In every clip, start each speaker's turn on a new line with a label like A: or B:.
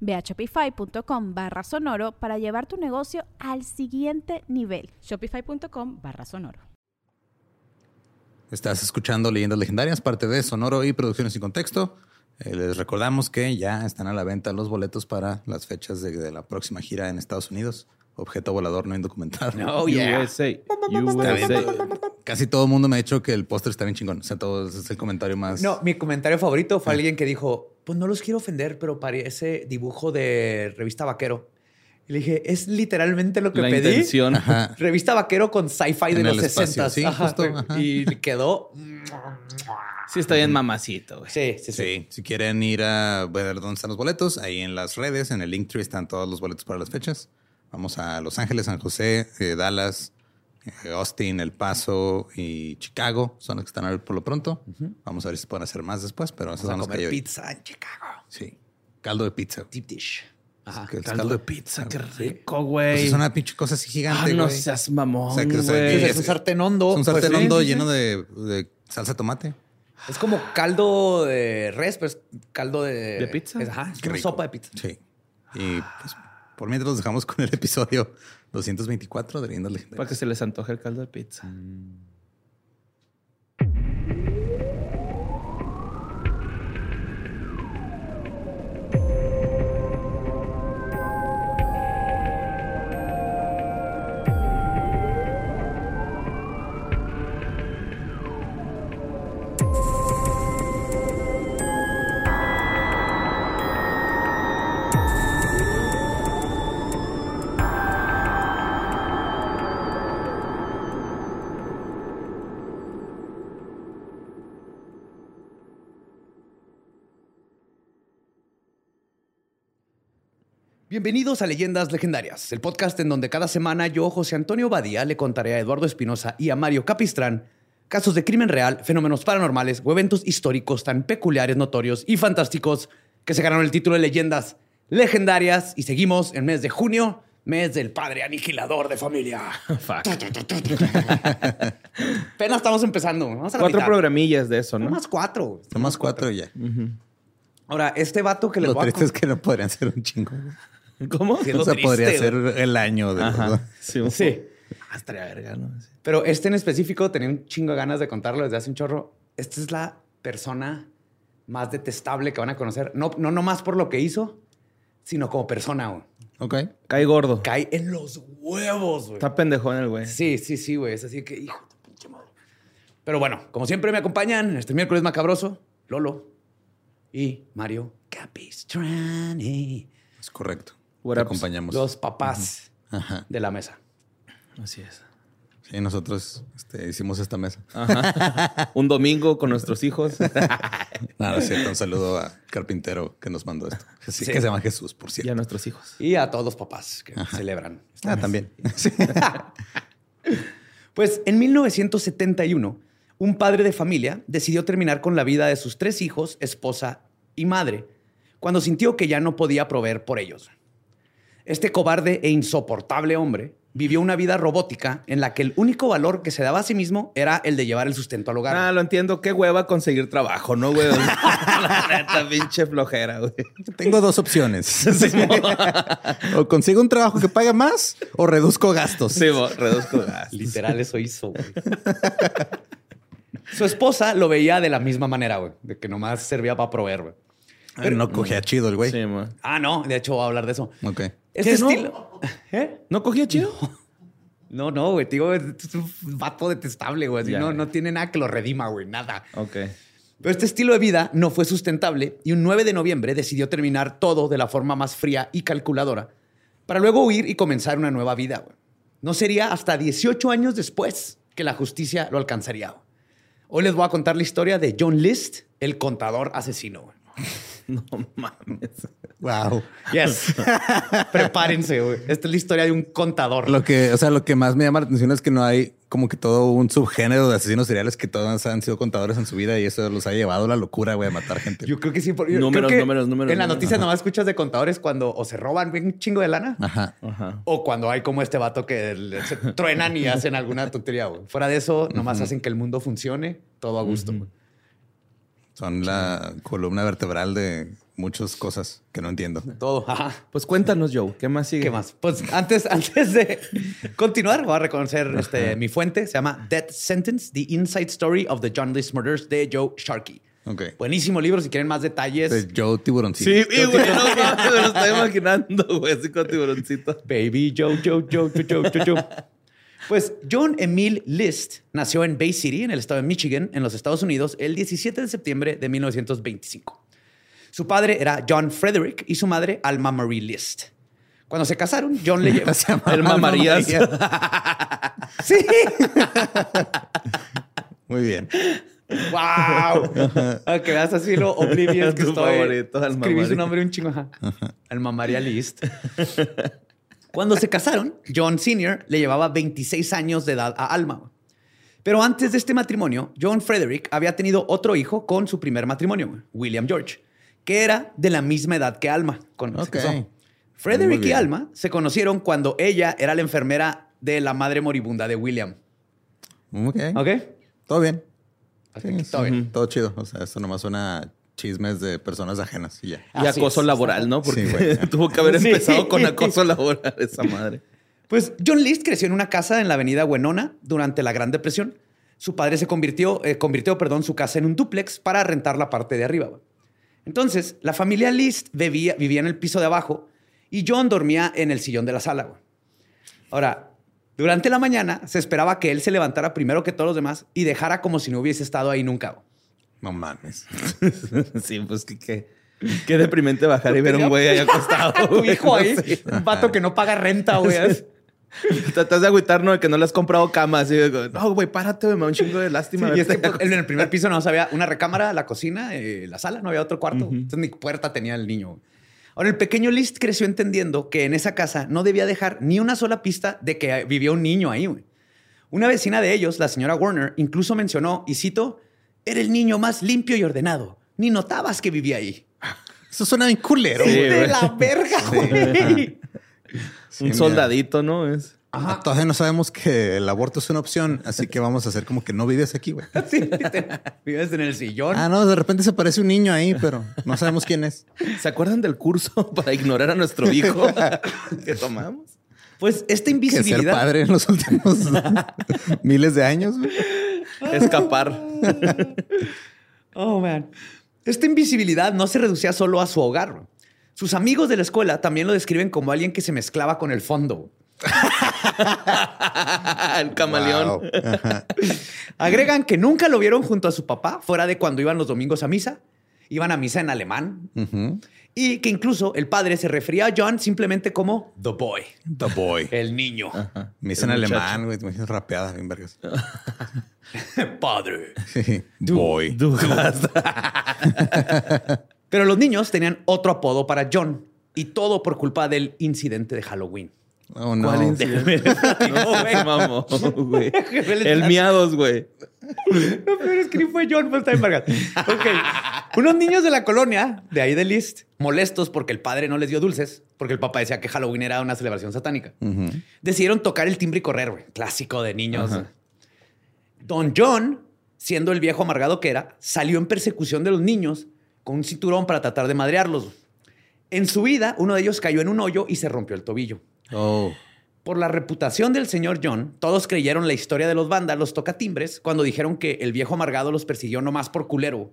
A: Ve a shopify.com barra sonoro para llevar tu negocio al siguiente nivel.
B: Shopify.com barra sonoro.
C: Estás escuchando Leyendas Legendarias, parte de Sonoro y Producciones sin Contexto. Eh, les recordamos que ya están a la venta los boletos para las fechas de, de la próxima gira en Estados Unidos. Objeto volador no indocumentado.
D: Oh, yeah. USA. USA.
C: Casi todo el mundo me ha dicho que el póster está bien chingón. O sea, todo ese es el comentario más.
D: No, mi comentario favorito fue alguien que dijo, pues no los quiero ofender, pero parece dibujo de revista vaquero. Y le dije, es literalmente lo que
E: La
D: pedí.
E: intención.
C: Ajá.
D: Revista vaquero con sci-fi de los
C: el espacio,
D: 60.
C: sí, justo, ajá.
D: Y quedó.
E: Sí, está bien mamacito.
D: Sí, sí, sí.
C: Sí, si quieren ir a ver dónde están los boletos, ahí en las redes, en el Linktree están todos los boletos para las fechas. Vamos a Los Ángeles, San José, eh, Dallas, eh, Austin, El Paso y Chicago. Son los que están ahí por lo pronto. Vamos a ver si se pueden hacer más después, pero esos
D: Vamos
C: son
D: a
C: los que hay
D: comer
C: hoy.
D: pizza en Chicago.
C: Sí. Caldo de pizza.
D: Deep dish. Ajá.
C: Que es
E: Caldo de pizza, qué rico,
C: Pues
E: güey.
C: es una pinche cosa así
E: Ah,
C: gigante,
E: no
C: güey.
E: seas mamón,
C: O sea, que, o sea,
E: güey.
D: Es un sartén hondo.
C: Es un
D: pues,
C: sartén
D: sí,
C: hondo
D: sí, sí.
C: lleno de, de salsa de tomate.
D: Es como caldo de res, pero es caldo de...
E: ¿De pizza?
D: Es, ajá, es una sopa de pizza.
C: Sí. Y pues por mientras los dejamos con el episodio 224 de Leyendas
E: Para
C: Legendarias.
E: que se les antoje el caldo de pizza.
D: Bienvenidos a Leyendas Legendarias, el podcast en donde cada semana yo, José Antonio Badía, le contaré a Eduardo Espinosa y a Mario Capistrán casos de crimen real, fenómenos paranormales o eventos históricos tan peculiares, notorios y fantásticos que se ganaron el título de Leyendas Legendarias y seguimos en mes de junio, mes del padre aniquilador de familia.
E: Fuck.
D: Apenas estamos empezando. Vamos a la
E: Cuatro
D: mitad.
E: programillas de eso, ¿no?
D: Nomás cuatro.
C: Nomás cuatro ya.
D: Ahora, este vato que les
C: Lo
D: voy a
C: triste es que no podrían ser un chingo.
E: ¿Cómo?
D: Sí,
C: O
D: lo
C: sea,
D: triste,
C: podría
D: güey.
C: ser el año de
E: Ajá. Sí.
D: Sí.
E: Ah, estaría verga, ¿no? Sí.
D: Pero este en específico tenía un chingo de ganas de contarlo desde hace un chorro. Esta es la persona más detestable que van a conocer. No, no nomás por lo que hizo, sino como persona. güey.
C: Ok.
E: Cae gordo.
D: Cae en los huevos, güey.
E: Está pendejón el güey.
D: Sí, sí, sí, güey. Es así que, hijo de pinche madre. Pero bueno, como siempre me acompañan este miércoles macabroso, Lolo y Mario Capistrani.
C: Es correcto.
E: What
C: acompañamos.
D: Los papás
C: Ajá.
D: de la mesa.
E: Así es.
C: Sí, nosotros este, hicimos esta mesa.
E: Ajá. Un domingo con nuestros hijos.
C: Nada, es cierto. Un saludo a Carpintero que nos mandó esto. Sí,
D: Sí.
C: Que se llama Jesús, por
E: y a
C: cierto.
E: nuestros hijos.
D: Y a todos los papás que celebran. esta
C: Ah,
D: mesa.
C: también. Sí.
D: Pues en 1971, un padre de familia decidió terminar con la vida de sus tres hijos, esposa y madre, cuando sintió que ya no podía proveer por ellos. Este cobarde e insoportable hombre vivió una vida robótica en la que el único valor que se daba a sí mismo era el de llevar el sustento al hogar.
E: Ah, lo entiendo. Qué hueva conseguir trabajo, ¿no, güey? La neta, pinche flojera, güey.
C: Tengo dos opciones. o consigo un trabajo que pague más o reduzco gastos.
E: Sí, bo, reduzco gastos.
D: Literal, eso hizo. güey. Su esposa lo veía de la misma manera, güey, de que nomás servía para proveer, güey.
C: Pero no cogía chido el güey.
E: Sí, mo.
D: Ah, no, de hecho voy a hablar de eso.
C: Ok.
D: Este
E: ¿Qué, no?
D: estilo. ¿Eh?
E: ¿No cogía chido?
D: No, no, güey. Tío, es un vato detestable, güey. No, no tiene nada que lo redima, güey. Nada.
E: Ok.
D: Pero este estilo de vida no fue sustentable y un 9 de noviembre decidió terminar todo de la forma más fría y calculadora para luego huir y comenzar una nueva vida. güey. No sería hasta 18 años después que la justicia lo alcanzaría. güey. Hoy les voy a contar la historia de John List, el contador asesino. güey.
E: No mames.
C: Wow.
D: Yes. Prepárense, güey. Esta es la historia de un contador.
C: Lo que, o sea, lo que más me llama la atención es que no hay como que todo un subgénero de asesinos seriales que todos han sido contadores en su vida y eso los ha llevado a la locura, güey, a matar gente.
D: Yo creo que sí. por-
E: Números,
D: que
E: números, números,
D: En las
E: números.
D: noticias nomás escuchas de contadores cuando o se roban un chingo de lana
C: Ajá.
E: Ajá.
D: o cuando hay como este vato que se truenan y hacen alguna tontería. güey. Fuera de eso, nomás hacen que el mundo funcione todo a gusto. güey.
C: Son la columna vertebral de muchas cosas que no entiendo.
D: Todo. Ajá.
E: Pues cuéntanos, Joe. ¿Qué más sigue?
D: ¿Qué más? Pues antes, antes de continuar, voy a reconocer este, mi fuente. Se llama Death Sentence, The Inside Story of the John List Murders de Joe Sharkey.
C: Ok.
D: Buenísimo libro. Si quieren más detalles,
C: De Joe Tiburoncito.
E: Sí, y, güey, no me lo estoy imaginando, güey, así con tiburoncito.
D: Baby Joe, Joe, Joe, Joe, Joe, Joe, Joe. Pues John Emile List nació en Bay City, en el estado de Michigan, en los Estados Unidos, el 17 de septiembre de 1925. Su padre era John Frederick y su madre Alma Marie List. Cuando se casaron, John le llevó...
E: El mamarías.
D: ¡Sí!
C: Muy bien.
D: ¡Wow! Aunque veas así lo oblivious que
E: Tu
D: estoy.
E: favorito, Alma
D: Escribí su nombre un chingo. Alma María List. Cuando se casaron, John Sr. le llevaba 26 años de edad a Alma. Pero antes de este matrimonio, John Frederick había tenido otro hijo con su primer matrimonio, William George, que era de la misma edad que Alma. Con Frederick y. Alma se conocieron cuando ella era la enfermera de la madre moribunda de William.
C: Ok.
D: ¿Ok?
C: Todo bien. Sí,
D: todo bien.
C: Todo chido. O sea, esto nomás suena chismes de personas ajenas y ya.
E: Y
D: Así
E: acoso
D: es.
E: laboral, ¿no? Porque
C: Sí,
E: tuvo que haber
D: Sí.
E: empezado con acoso laboral esa madre.
D: Pues John List creció en una casa en la avenida Wenona durante la Gran Depresión. Su padre se convirtió, eh, convirtió perdón, su casa en un dúplex para rentar la parte de arriba. Entonces, la familia List vivía, vivía en el piso de abajo y John dormía en el sillón de la sala. Ahora, durante la mañana se esperaba que él se levantara primero que todos los demás y dejara como si no hubiese estado ahí nunca.
C: No mames.
E: Sí, pues que qué, qué deprimente bajar y ver un güey ahí acostado.
D: Tu hijo ahí,
E: Sí.
D: un vato que no paga renta, güey.
E: Tratas de agüitar, ¿no? De que no le has comprado cama. Así, de, no, güey, párate, güey, me da un chingo de lástima.
D: Sí, es que pues, en el primer piso no había una recámara, la cocina, eh, la sala, no había otro cuarto. Entonces ni puerta tenía el niño. Ahora, el pequeño List creció entendiendo que en esa casa no debía dejar ni una sola pista de que vivía un niño ahí. güey. Una vecina de ellos, la señora Warner, incluso mencionó, y cito, era el niño más limpio y ordenado. Ni notabas que vivía ahí.
C: Eso suena bien culero,
E: Sí,
C: güey.
D: de la verga, güey.
C: Sí,
E: un
C: mira.
E: soldadito, ¿no? Es.
C: Ah, Todavía no sabemos que el aborto es una opción, así que vamos a hacer como que no vives aquí, güey.
D: Sí, vives en el sillón.
C: Ah, no, de repente se aparece un niño ahí, pero no sabemos quién es.
E: ¿Se acuerdan del curso para ignorar a nuestro hijo que tomamos?
D: Pues esta
C: Que ser
D: invisibilidad...
C: padre en los últimos miles de años, güey.
E: Escapar.
D: Oh, man. Esta invisibilidad no se reducía solo a su hogar. Sus amigos de la escuela también lo describen como alguien que se mezclaba con el fondo.
E: el camaleón.
C: Wow.
D: Agregan que nunca lo vieron junto a su papá, fuera de cuando iban los domingos a misa. Iban a misa en alemán. Y que incluso el padre se refería a John simplemente como The Boy,
C: The boy.
D: el niño.
C: Me dicen alemán, güey. Te imaginas rapeada, bien vergas.
D: Padre.
C: Sí. Boy.
D: Pero los niños tenían otro apodo para John. Y todo por culpa del incidente de Halloween.
C: Oh, no.
E: ¿Cuál incidente? No,
D: güey.
E: El miados, güey.
D: Lo peor es que ni fue John, pues está en vergas. Ok. Unos niños de la colonia, de ahí de List, molestos porque el padre no les dio dulces, porque el papá decía que Halloween era una celebración satánica, decidieron tocar el timbre y correr, güey. Clásico de niños. Don John, siendo el viejo amargado que era, salió en persecución de los niños con un cinturón para tratar de madrearlos. En su vida, uno de ellos cayó en un hoyo y se rompió el tobillo.
C: Oh.
D: Por la reputación del señor John, todos creyeron la historia de los vándalos tocatimbres cuando dijeron que el viejo amargado los persiguió nomás por culero.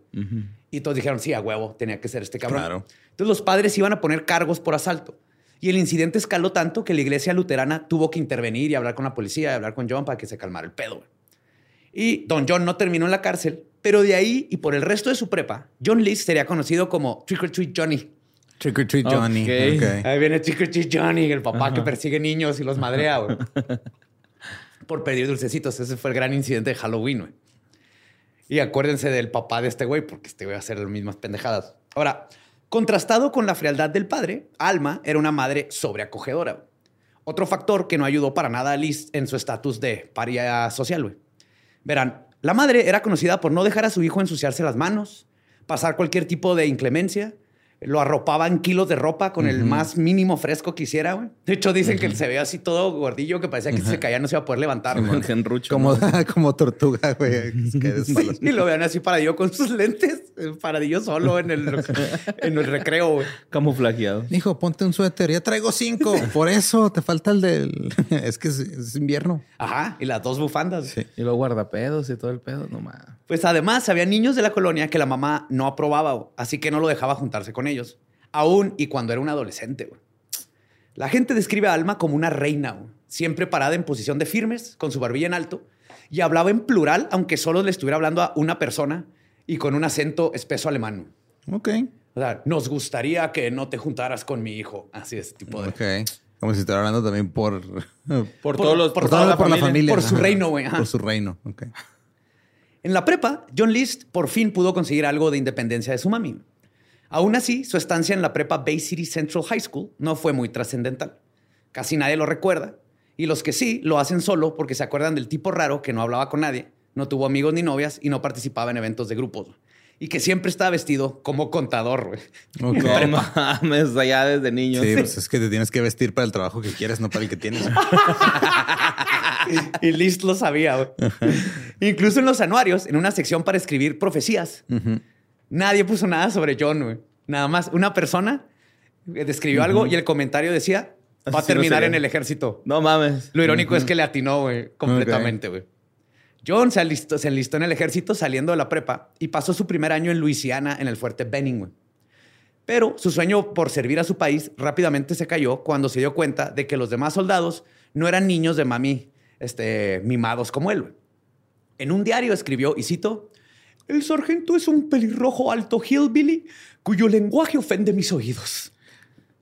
D: Y todos dijeron, sí, a huevo, tenía que ser este cabrón.
C: Claro.
D: Entonces los padres iban a poner cargos por asalto. Y el incidente escaló tanto que la iglesia luterana tuvo que intervenir y hablar con la policía y hablar con John para que se calmara el pedo. Y Don John no terminó en la cárcel, pero de ahí y por el resto de su prepa, John List sería conocido como Trick or Treat Johnny.
C: Trick or treat Johnny.
D: Ahí viene Trick or Treat Johnny, el papá que persigue niños y los madrea, güey. Por pedir dulcecitos. Ese fue el gran incidente de Halloween, güey. Y acuérdense del papá de este güey, porque este güey va a hacer las mismas pendejadas. Ahora, contrastado con la frialdad del padre, Alma era una madre sobreacogedora. Otro factor que no ayudó para nada a Liz en su estatus de paria social, güey. Verán, la madre era conocida por no dejar a su hijo ensuciarse las manos, pasar cualquier tipo de inclemencia. Lo arropaba en kilos de ropa con el más mínimo fresco que hiciera, güey. De hecho, dicen que se veía así todo gordillo que parecía que si se caía no se iba a poder levantar.
C: Como,
E: ¿no?
C: como tortuga, güey. espaldas.
D: Y lo vean así paradillo con sus lentes, eh, paradillo solo en el, en el recreo, güey.
E: Camuflajeado.
C: Hijo, ponte un suéter. Ya traigo cinco. Por eso te falta el del. Es que es, es invierno.
D: Ajá, y las dos bufandas.
C: Sí.
E: Y luego guardapedos y todo el pedo. No más.
D: Pues además había niños de la colonia que la mamá no aprobaba, así que no lo dejaba juntarse con ellos. Aún y cuando era un adolescente. La gente describe a Alma como una reina, siempre parada en posición de firmes, con su barbilla en alto, y hablaba en plural, aunque solo le estuviera hablando a una persona y con un acento espeso alemán.
C: Ok.
D: O sea, nos gustaría que no te juntaras con mi hijo. Así es, tipo de...
C: Ok. Como si estuviera hablando también por.
E: Por, todos los.
D: por
C: por,
D: toda
C: toda
D: la
C: por la
D: familia.
C: familia.
D: Por su reino, güey.
C: Por su reino. Ok.
D: En la prepa, John List por fin pudo conseguir algo de independencia de su mami. Aún así, su estancia en la prepa Bay City Central High School no fue muy trascendental. Casi nadie lo recuerda, y los que sí lo hacen solo porque se acuerdan del tipo raro que no hablaba con nadie, no tuvo amigos ni novias y no participaba en eventos de grupos. Y que siempre estaba vestido como contador. güey.
E: No mames, allá desde niño.
C: Sí, pues es que te tienes que vestir para el trabajo que quieres, no para el que tienes.
D: y List lo sabía. güey. Incluso en los anuarios, en una sección para escribir profecías, nadie puso nada sobre John. güey. Nada más una persona describió algo y el comentario decía, va a
E: no
D: terminar en el ejército.
E: No mames.
D: Lo irónico es que le atinó, güey, completamente, güey. John se enlistó en el ejército saliendo de la prepa y pasó su primer año en Luisiana en el fuerte Benning. Pero su sueño por servir a su país rápidamente se cayó cuando se dio cuenta de que los demás soldados no eran niños de mami este, mimados como él. En un diario escribió, y cito, el sargento es un pelirrojo alto hillbilly cuyo lenguaje ofende mis oídos.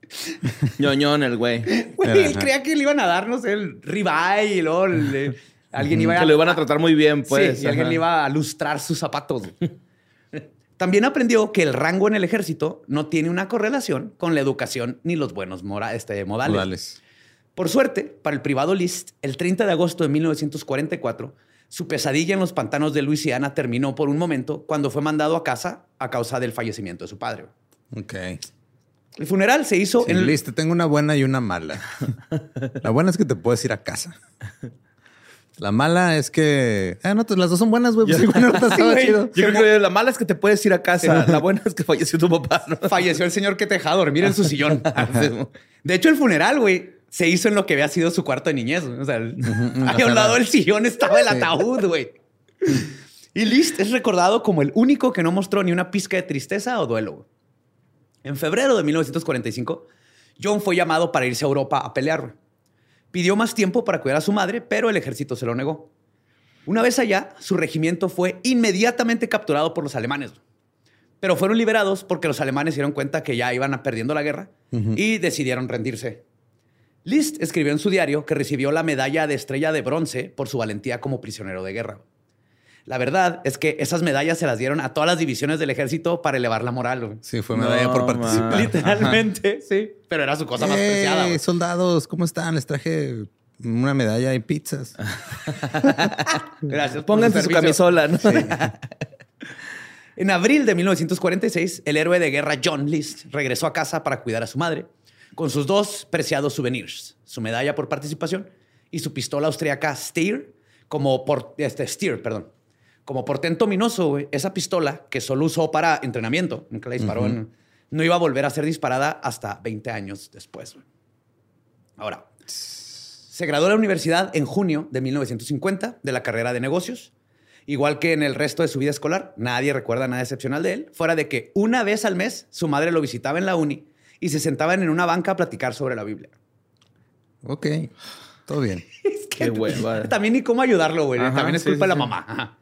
E: Ñoñón el güey.
D: Güey, él creía que le iban a dar, no sé, el ribeye y luego le- alguien iba
E: Que lo iban a tratar muy bien, pues.
D: sí, y alguien iba a lustrar sus zapatos. También aprendió que el rango en el ejército no tiene una correlación con la educación ni los buenos mora- este, modales.
C: Modales.
D: Por suerte, para el privado List, el 30 de agosto de 1944, su pesadilla en los pantanos de Luisiana terminó por un momento cuando fue mandado a casa a causa del fallecimiento de su padre.
C: Ok.
D: El funeral se hizo
C: Sí,
D: en el...
C: listo, tengo una buena y una mala. La buena es que te puedes ir a casa. La mala es que. Ah, no, pues las dos son buenas, güey. Pues.
E: Yo creo que la mala es que te puedes ir a casa. La buena es que falleció tu papá. ¿no?
D: falleció el señor que te dejaba dormir en su sillón. De hecho, el funeral, güey, se hizo en lo que había sido su cuarto de niñez. O sea, el- ahí a un lado del sillón estaba el ataúd, güey. Y List es recordado como el único que no mostró ni una pizca de tristeza o duelo. güey. En febrero de 1945, John fue llamado para irse a Europa a pelear. güey. Pidió más tiempo para cuidar a su madre, pero el ejército se lo negó. Una vez allá, su regimiento fue inmediatamente capturado por los alemanes. Pero fueron liberados porque los alemanes se dieron cuenta que ya iban perdiendo la guerra y decidieron rendirse. List escribió en su diario que recibió la medalla de estrella de bronce por su valentía como prisionero de guerra. La verdad es que esas medallas se las dieron a todas las divisiones del ejército para elevar la moral. güey.
C: Sí, fue medalla
E: No,
C: por participar.
E: man.
D: Literalmente, sí. Pero era su cosa más
C: ¡Ey,
D: preciada. güey.
C: soldados! ¿Cómo están? Les traje una medalla y pizzas.
D: Gracias.
E: Pónganse su camisola. ¿no?
D: En abril de 1946, el héroe de guerra John List regresó a casa para cuidar a su madre con sus dos preciados souvenirs, su medalla por participación y su pistola austríaca Steer como por este Steer, perdón. Como portento ominoso, güey, esa pistola que solo usó para entrenamiento, nunca la disparó, en- no iba a volver a ser disparada hasta 20 años después. güey. Ahora, se graduó de la universidad en junio de 1950 de la carrera de negocios. Igual que en el resto de su vida escolar, nadie recuerda nada excepcional de él, fuera de que una vez al mes su madre lo visitaba en la uni y se sentaban en una banca a platicar sobre la Biblia.
C: Ok, todo bien.
E: Qué hueva.
D: También ni cómo ayudarlo, güey.
E: Ajá,
D: También es
E: sí,
D: culpa de la
E: sí.
D: mamá. Ajá.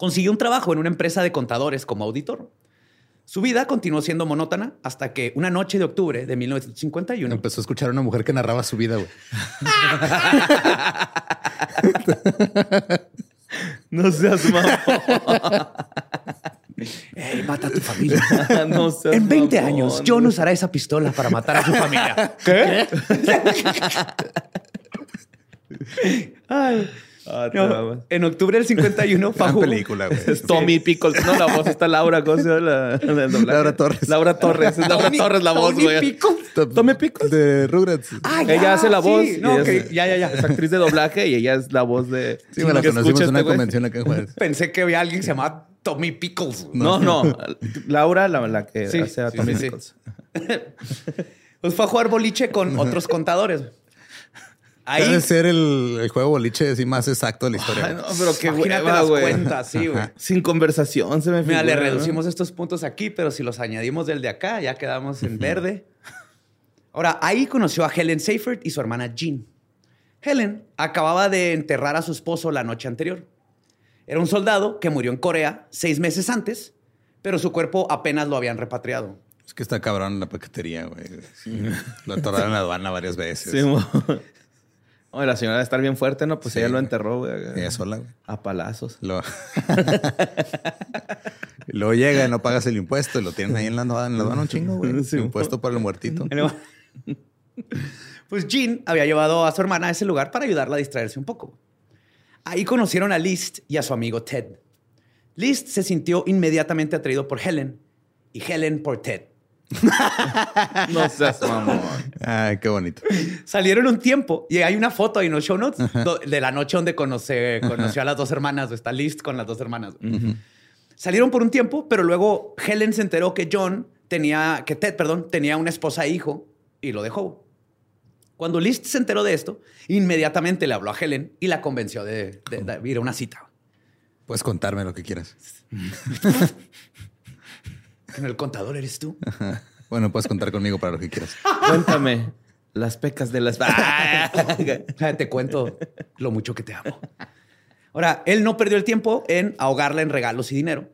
D: Consiguió un trabajo en una empresa de contadores como auditor. Su vida continuó siendo monótona hasta que una noche de octubre de 1951
C: Empezó a escuchar a una mujer que narraba su vida, güey.
E: No seas mamón.
D: Ey, mata a tu familia.
E: no seas
D: En 20
E: mamón,
D: años. John usará esa pistola para matar a su familia. ¿Qué? Ay,
E: Ah,
D: no. En octubre del 51,
C: Gran
D: Fajo-
C: película, güey.
E: Es Tommy Pickles. No, la voz está Laura. ¿Cómo se llama la?
C: Laura Torres.
E: Laura Torres. Es Laura
D: Tony-
E: Torres la voz, güey.
D: Pickles.
E: Tommy Pickles.
C: De Rugrats.
D: Ah,
E: Ella
D: ya,
E: hace la
D: sí.
E: voz.
D: No,
E: y
D: ok,
E: es-
D: ya, ya, ya.
E: Es actriz de doblaje y ella es la voz de.
C: Sí, me la conocimos en una convención acá en Juárez.
D: Pensé que había alguien que se llamaba Tommy Pickles.
E: No, no. Laura, la, la que
D: Sí,
E: hace a Tommy
D: sí, sí.
E: Pickles.
D: Pues fue a jugar boliche con otros contadores. Ahí,
C: Debe ser el, el juego boliche así más exacto de la historia.
E: Ay, no, pero qué
D: imagínate
E: hueva,
D: las
E: güey.
D: cuentas, sí, güey.
E: Sin conversación se me
D: Mira, le
E: figura, ¿no?
D: reducimos estos puntos aquí, pero si los añadimos del de acá, ya quedamos en verde. Ahora, ahí conoció a Helen Seifert y su hermana Jean. Helen acababa de enterrar a su esposo la noche anterior. Era un soldado que murió en Corea seis meses antes, pero su cuerpo apenas lo habían repatriado.
C: Es que está cabrón la paquetería, güey. Sí. Lo atoraron en la aduana varias veces.
E: Sí, mo. Oye, la señora debe estar bien fuerte, ¿no? Pues
C: Sí,
E: ella lo enterró, güey.
C: Ella sola, güey.
E: A palazos.
C: Lo... Luego llega y no pagas el impuesto y lo tienen ahí en la aduana, en la aduana un chingo, güey.
E: Sí,
C: impuesto por el muertito.
D: Pues Jean había llevado a su hermana a ese lugar para ayudarla a distraerse un poco. Ahí conocieron a List y a su amigo Ted. List se sintió inmediatamente atraído por Helen y Helen por Ted.
E: No seas mamón.
C: Ay, qué bonito.
D: Salieron un tiempo y hay una foto ahí en los show notes de la noche donde conoce- conoció a las dos hermanas. Está List con las dos hermanas. Salieron por un tiempo, pero luego Helen se enteró que John tenía, que Ted, perdón, tenía una esposa e hijo y lo dejó. Cuando List se enteró de esto, inmediatamente le habló a Helen y la convenció de, de- de ir a una cita.
C: Puedes contarme lo que quieras.
D: En el contador eres tú.
C: Bueno, puedes contar conmigo para lo que quieras.
E: Cuéntame. Las pecas de las...
D: Te cuento lo mucho que te amo. Ahora, él no perdió el tiempo en ahogarla en regalos y dinero.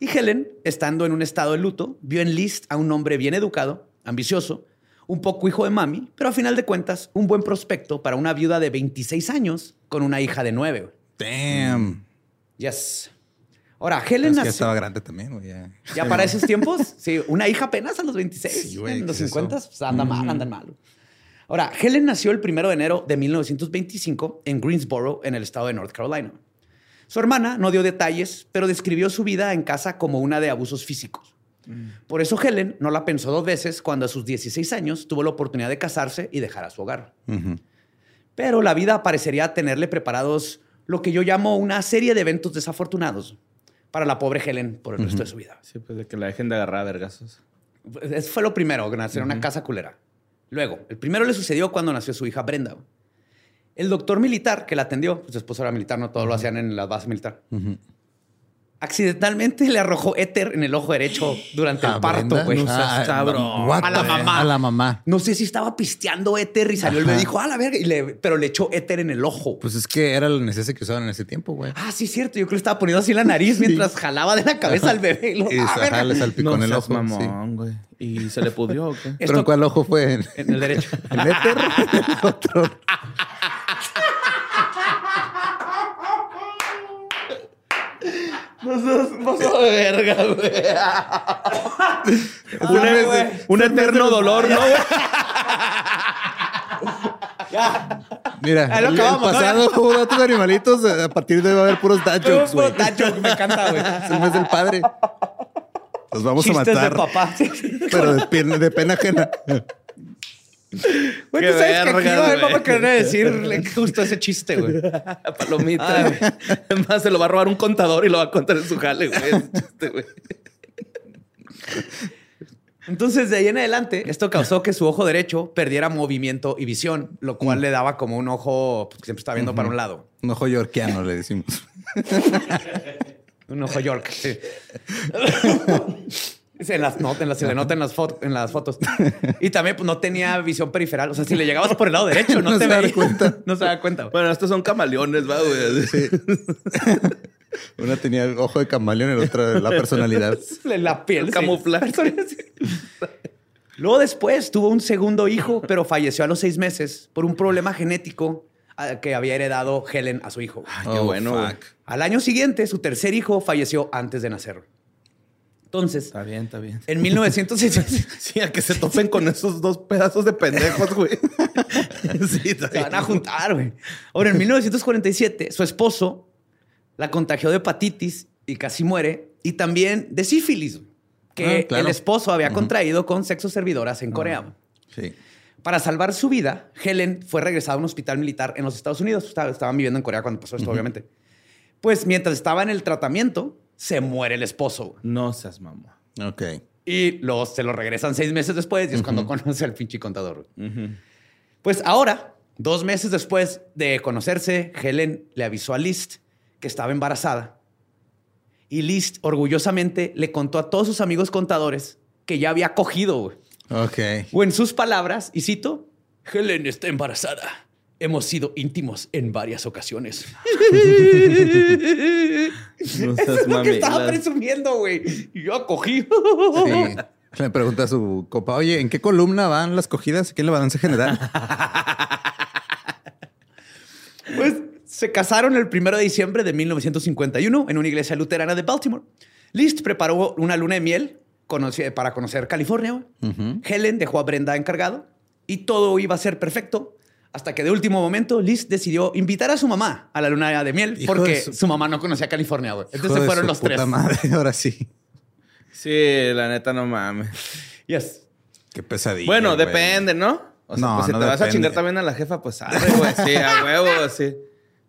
D: Y Helen, estando en un estado de luto, vio en List a un hombre bien educado, ambicioso, un poco hijo de mami, pero a final de cuentas, un buen prospecto para una viuda de 26 años con una hija de 9.
C: Damn.
D: Yes. Ahora, Helen
C: que ya
D: nació.
C: estaba grande también, güey. Ya,
D: Ya para esos tiempos, sí, una hija apenas a los 26.
C: Sí, güey,
D: en los
C: ¿qué es
D: 50,
C: eso?
D: pues anda mal, andan mal. Ahora, Helen nació el primero de enero de 1925 en Greensboro, en el estado de North Carolina. Su hermana no dio detalles, pero describió su vida en casa como una de abusos físicos. Por eso Helen no la pensó dos veces cuando a sus 16 años tuvo la oportunidad de casarse y dejar a su hogar. Pero la vida parecería tenerle preparados lo que yo llamo una serie de eventos desafortunados para la pobre Helen por el resto de su vida.
E: Sí, pues de que la dejen de agarrar a vergazos.
D: Eso fue lo primero, nacer en una casa culera. Luego, el primero le sucedió cuando nació su hija Brenda. El doctor militar que la atendió, pues su esposo era militar, no todo lo hacían en la base militar. Accidentalmente le arrojó éter en el ojo derecho durante el
C: Ah,
D: parto, güey.
C: no
D: No,
C: what
D: A la mamá.
C: A la mamá.
D: sé si estaba pisteando éter y salió y dijo, a la verga, y le- pero le echó éter en el ojo.
C: Pues es que era el neceser que usaban en ese tiempo, güey.
D: ah, sí, cierto. Yo creo que le estaba poniendo así la nariz mientras jalaba de la cabeza al bebé. Y lo,
C: Y
D: "Ah,
C: se-
D: verga".
C: ajá, le salpicó
E: No
C: en el ojo. sí.
E: mamón, güey. ¿Y se le pudrió o qué?
C: ¿Pero
D: Esto-
C: en cuál ojo fue? ¿En
D: En el derecho.
C: el éter? El otro.
E: De verga, güey. un,
C: Ay, güey.
E: un eterno dolor, ¿no, güey?
C: Mira,
D: Ahí lo
C: el, el
D: acabamos, ¿no?
C: pasado hubo datos de animalitos. A partir de ahí va a haber puros jokes, güey.
D: joke, me encanta, güey.
C: Es el mes del padre. Los vamos
D: Chistes
C: a matar.
D: de papá.
C: Pero de, pena- de pena ajena.
D: Güey,
E: Qué
D: tú sabes que aquí
E: verga,
D: va a haber papá que van a decirle justo ese chiste, güey.
E: Palomita. güey. Es más, se lo va a robar un contador y lo va a contar en su jale, güey. Ese chiste, güey.
D: Entonces, de ahí en adelante, esto causó que su ojo derecho perdiera movimiento y visión, lo cual le daba como un ojo pues, que siempre estaba viendo para un lado.
C: Un ojo yorkiano, le decimos.
D: Un ojo York. sí. En las, no, en las, se le nota en las, fotos, en las fotos. Y también pues, no tenía visión periferal. O sea, si le llegabas por el lado derecho, no,
C: No
D: te
C: se da
D: veía.
C: cuenta.
D: No se da cuenta.
E: Bueno, estos son camaleones, va, güey.
C: Una tenía el ojo de camaleón, el otro la personalidad.
D: La piel. sí.
E: Camuflaje.
D: Luego después tuvo un segundo hijo, pero falleció a los seis meses por un problema genético que había heredado Helen a su hijo.
E: Ay, qué bueno, güey.
D: Al año siguiente, su tercer hijo falleció antes de nacer. Entonces,
E: Está bien, está bien.
D: en 1960
E: Sí, a que se topen con esos dos pedazos de pendejos, güey. Sí, está
D: se van a juntar, güey. Ahora, en 1947, su esposo la contagió de hepatitis y casi muere, y también de sífilis, que
C: Ah, claro.
D: el esposo había contraído con sexo servidoras en Corea.
C: Sí.
D: Para salvar su vida, Helen fue regresada a un hospital militar en los Estados Unidos. Estaba- Estaban viviendo en Corea cuando pasó esto, obviamente. Pues mientras estaba en el tratamiento, se muere el esposo.
E: No seas mamá.
C: Ok.
D: Y luego se lo regresan seis meses después y es cuando conoce al pinche contador. Pues ahora, dos meses después de conocerse, Helen le avisó a List que estaba embarazada. Y List orgullosamente le contó a todos sus amigos contadores que ya había cogido. güey.
C: Ok.
D: O en sus palabras, y cito, Helen está embarazada. Hemos sido íntimos en varias ocasiones.
E: No
D: Eso es lo que estaba presumiendo, güey. Y Yo cogí.
C: Sí. Le pregunta a su copa, oye, ¿en qué columna van las cogidas? ¿Quién es la balance general?
D: Pues se casaron el 1 de diciembre de 1951 en una iglesia luterana de Baltimore. List preparó una luna de miel para conocer California. Helen dejó a Brenda encargado y todo iba a ser perfecto. Hasta que de último momento, List decidió invitar a su mamá a la luna de miel
C: Hijo
D: porque
C: de su-
D: su... mamá no conocía California. güey.
C: Hijo
D: Entonces
C: de
D: fueron
C: su
D: los
C: puta
D: tres.
C: madre, ahora sí.
E: Sí, la neta, no mames.
D: Yes.
C: Qué pesadilla.
E: Bueno,
C: güey.
E: depende, ¿no? O sea,
C: No,
E: pues si
C: no
E: te vas a chingar también a la jefa, pues arre, güey. Sí, a huevo, sí.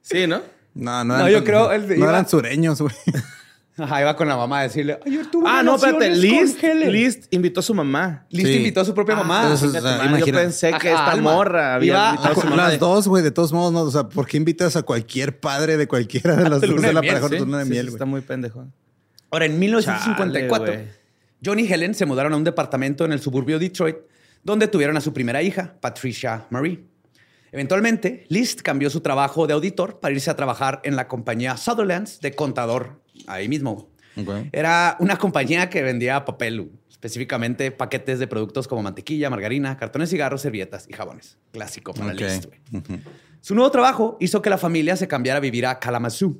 E: Sí, ¿no?
C: No, no,
D: No,
C: eran
D: yo
C: tan-
D: creo el de-
C: no
D: iba-
C: eran sureños, güey.
D: Ajá, iba con la mamá a decirle, ayer tuve
E: Ah, no, espérate. List,
D: Helen".
E: List invitó a su mamá.
D: List
C: Sí.
D: invitó a su propia
E: Ah,
D: mamá.
C: entonces,
E: Fíjate,
C: o sea,
E: man, yo pensé que
D: Ajá,
E: esta
D: Alma.
E: morra había
D: Iba
E: invitado a su mamá.
C: Las
E: de-
C: dos, güey, de todos modos, ¿no? O sea, ¿por qué invitas a cualquier padre de cualquiera de las
D: Hazte
C: dos de la pareja de luna de miel, güey?
E: está muy pendejo.
D: Ahora, en 1954,
E: Chale.
D: John y Helen se mudaron a un departamento en el suburbio de Detroit, donde tuvieron a su primera hija, Patricia Marie. Eventualmente, List cambió su trabajo de auditor para irse a trabajar en la compañía Sutherlands de contador ahí mismo. Era una compañía que vendía papel, específicamente paquetes de productos como mantequilla, margarina, cartones, cigarros, servilletas y jabones. Clásico para
C: Ok.
D: List. güey. Su nuevo trabajo hizo que la familia se cambiara a vivir a Kalamazoo.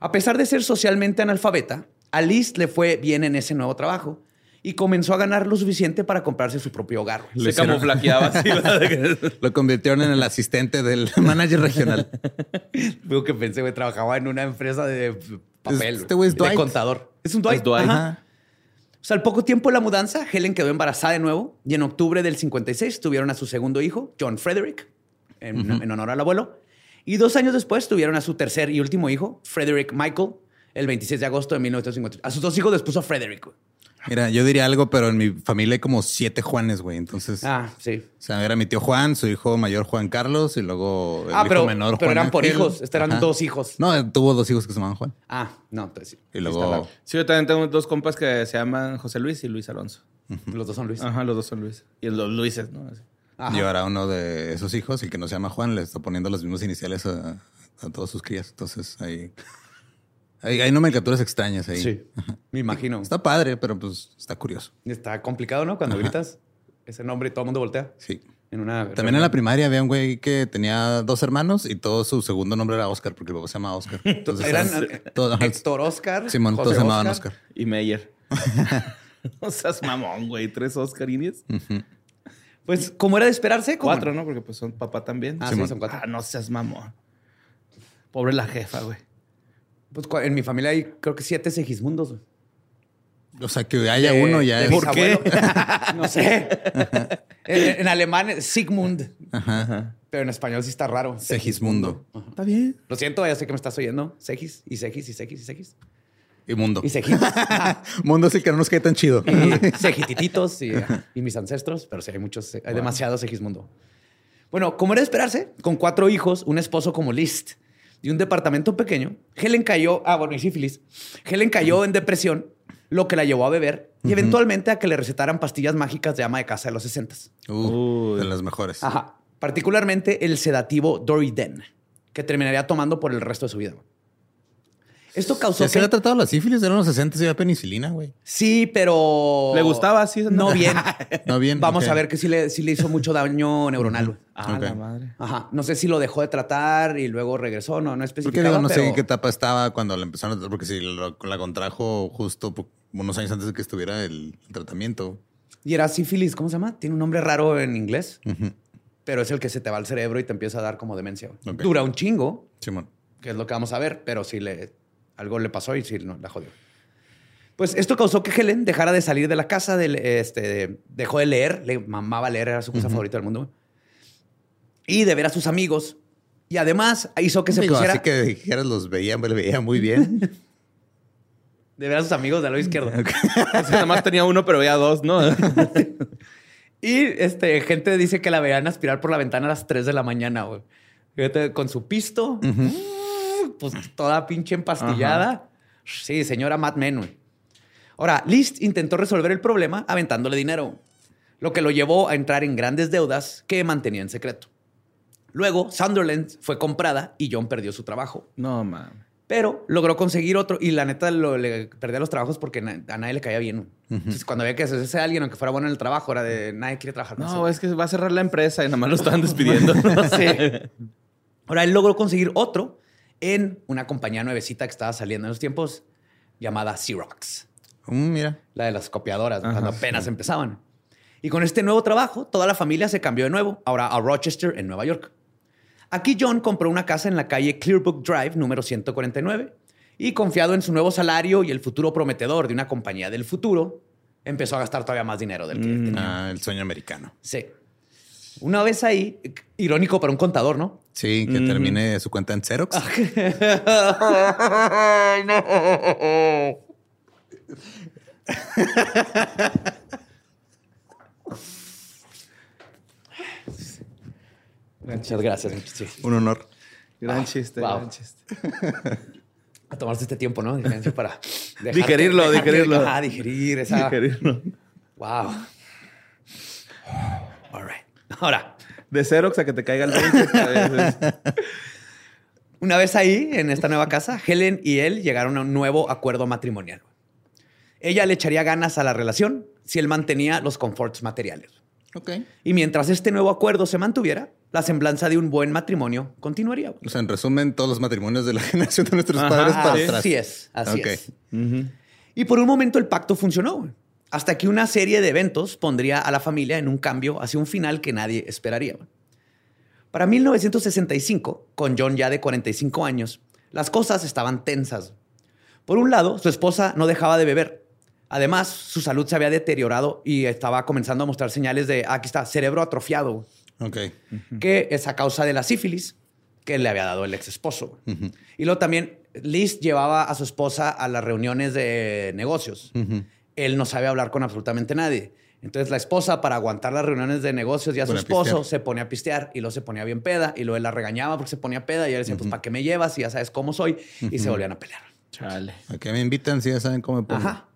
D: A pesar de ser socialmente analfabeta, a Liz le fue bien en ese nuevo trabajo y comenzó a ganar lo suficiente para comprarse su propio hogar.
C: Le
E: Se camuflajeaba así.
C: Lo convirtieron en el asistente del manager regional.
D: Luego que pensé, güey, trabajaba en una empresa de papel.
C: Este güey es
D: de
C: Dwight.
D: contador. Es un Dwight.
E: Es Dwight.
D: Ajá. O sea, al poco tiempo de la mudanza, Helen quedó embarazada de nuevo y en octubre del 56 tuvieron a su segundo hijo, John Frederick, en, en honor al abuelo. Y dos años después tuvieron a su tercer y último hijo, Frederick Michael, el 26 de agosto de 1958. A sus dos hijos les puso Frederick.
C: Mira, yo diría algo, pero en mi familia hay como siete Juanes, güey. Entonces,
D: Ah, sí.
C: o sea, era mi tío Juan, su hijo mayor Juan Carlos y luego el
D: Ah,
C: hijo
D: pero,
C: menor
D: pero
C: Juan
D: eran por
C: Ángel.
D: hijos. Estos eran
C: Ajá.
D: dos hijos.
C: No, tuvo dos hijos que se llamaban Juan.
D: Ah, no, entonces sí.
C: Y
D: Sí
C: luego-.
E: Sí, yo también tengo dos compas que se llaman José Luis y Luis Alonso.
D: Los dos son Luis.
E: Ajá, los dos son Luis. Y los Luises, ¿no? Así.
D: Ajá.
C: Y ahora uno de esos hijos, el que no se llama Juan, le está poniendo las mismas iniciales a, a todas sus crías. Entonces, ahí hay, hay nomenclaturas extrañas ahí.
D: Sí, me imagino.
C: Está padre, pero pues está curioso.
D: Está complicado, ¿no? Cuando gritas ese nombre y todo el mundo voltea.
C: Sí.
D: En una
C: También en la primaria había un güey que tenía dos hermanos y todo su segundo nombre era Oscar, porque papá se llama Oscar. Entonces,
D: Eran
C: eran- todos, ajá,
D: Héctor Oscar.
C: Simón,
D: José
C: todos se llamaban Oscar.
E: Y Meyer. no seas mamón, güey. Tres Oscarines.
D: Pues, como era de esperarse, como-
E: Cuatro, ¿no? Porque pues son papá también.
D: Ah, sí, son cuatro.
E: Ah, no seas mamón. Pobre la jefa, güey.
D: Pues en mi familia hay creo que siete Segismundos. güey.
C: O sea, que haya
D: De-
C: uno ya
D: de
C: es.
E: ¿Por qué?
D: no sé. en, en alemán es Sigmund,
C: Ajá.
D: pero en español sí está raro.
C: Segismundo.
E: Está bien.
D: Lo siento, ya sé que me estás oyendo. Segis y Segis y Segis y Segis.
C: Y mundo.
D: Y Segis.
C: Mundo es el que no nos cae tan chido.
D: y Segitititos y, y mis ancestros, pero sí hay muchos, hay demasiados Segismundo. Bueno, como era de esperarse, con cuatro hijos, un esposo como List y un departamento pequeño, Helen cayó, ah, bueno, y sífilis, Helen cayó en depresión lo que la llevó a beber y eventualmente a que le recetaran pastillas mágicas de ama de casa de los 60.
C: Uh, de las mejores.
D: Ajá. Particularmente el sedativo Doriden, que terminaría tomando por el resto de su vida. Esto causó
C: ¿Ya se
D: que...
C: había tratado la sífilis? Eran los 60 y había penicilina, güey.
D: Sí, pero...
E: ¿Le gustaba así?
D: No bien.
C: No bien.
D: Vamos a ver que sí le, sí le hizo mucho daño neuronal. güey.
E: Ah, la madre.
D: Ajá. No sé si lo dejó de tratar y luego regresó. No, no
C: Porque
D: especificaba,
C: digo, no sé en qué etapa estaba cuando la empezaron a tratar, porque si lo- la contrajo justo unos años antes de que estuviera el tratamiento.
D: Y era sífilis, ¿cómo se llama? Tiene un nombre raro en inglés, pero es el que se te va al cerebro y te empieza a dar como demencia. güey.
C: Ok.
D: Dura un chingo,
C: Simón.
D: que es lo que vamos a ver, pero sí le algo le pasó y sí no, la jodió. Pues esto causó que Helen dejara de salir de la casa, de, este, de- dejó de leer, le mamaba leer, era su cosa favorita del mundo. Y de ver a sus amigos. Y además hizo que se
C: Digo,
D: pusiera
C: así que dijeras, los veía, me lo veía muy bien.
D: de ver a sus amigos del lado izquierdo.
E: Es que nada más tenía uno, pero veía dos, ¿no?
D: Y este, gente dice que la veían aspirar por la ventana a las 3 de la mañana, güey. Con su pisto, pues toda pinche empastillada. Sí, señora Mad Men, güey. Ahora, List intentó resolver el problema aventándole dinero, lo que lo llevó a entrar en grandes deudas que mantenía en secreto. Luego, Sunderland fue comprada y John perdió su trabajo.
E: No, mames.
D: Pero logró conseguir otro y la neta lo, le perdía los trabajos porque na- a nadie le caía bien. Entonces, cuando había que hacerse a alguien, aunque fuera bueno en el trabajo, era de nadie quiere trabajar ese
E: No, es que va a cerrar la empresa y nada más lo estaban despidiendo.
D: Sí. Ahora, él logró conseguir otro en una compañía nuevecita que estaba saliendo en los tiempos llamada Xerox,
C: Mm, mira.
D: la de las copiadoras,
E: Ajá,
D: cuando apenas empezaban. Y con este nuevo trabajo, toda la familia se cambió de nuevo, ahora a Rochester, en Nueva York. Aquí John compró una casa en la calle Clearbrook Drive, número 149, y confiado en su nuevo salario y el futuro prometedor de una compañía del futuro, empezó a gastar todavía más dinero del que tenía.
C: Ah, el sueño americano.
D: Sí. Una vez ahí, irónico para un contador, ¿no?
C: Sí, que termine su cuenta en Xerox.
D: Ay, no. Muchas gracias.
C: Un honor.
E: Gran chiste,
D: wow.
E: gran chiste.
D: A tomarse este tiempo, ¿no? Para dejar
E: Digerirlo,
D: dejar
E: digerirlo.
D: Ah, digerir esa.
E: Digerirlo.
D: Wow. All right. Ahora,
E: De Xerox a que te caiga el 20. a veces.
D: Una vez ahí, en esta nueva casa, Helen y él llegaron a un nuevo acuerdo matrimonial. Ella le echaría ganas a la relación si él mantenía los conforts materiales.
C: Ok.
D: Y mientras este nuevo acuerdo se mantuviera, la semblanza de un buen matrimonio continuaría.
C: O sea, en resumen, todos los matrimonios de la generación de nuestros
E: Ajá,
C: padres para
E: sí.
C: atrás.
D: Así es, así es. Y por un momento el pacto funcionó. Hasta que una serie de eventos pondría a la familia en un cambio hacia un final que nadie esperaría. Para 1965, con John ya de 45 años, las cosas estaban tensas. Por un lado, su esposa no dejaba de beber. Además, su salud se había deteriorado y estaba comenzando a mostrar señales de, ah, aquí está, cerebro atrofiado,
C: Ok.
D: que es a causa de la sífilis que le había dado el ex esposo. Y luego también, Liz llevaba a su esposa a las reuniones de negocios. Él no sabe hablar con absolutamente nadie. Entonces la esposa, para aguantar las reuniones de negocios y a su esposo, se ponía a pistear y luego se ponía bien peda y luego él la regañaba porque se ponía peda y él decía, pues, ¿para qué me llevas? Y ya sabes cómo soy. Y se volvían a pelear.
E: Chale.
C: ¿A qué me invitan? Si ya saben cómo me pongo.
D: Ajá.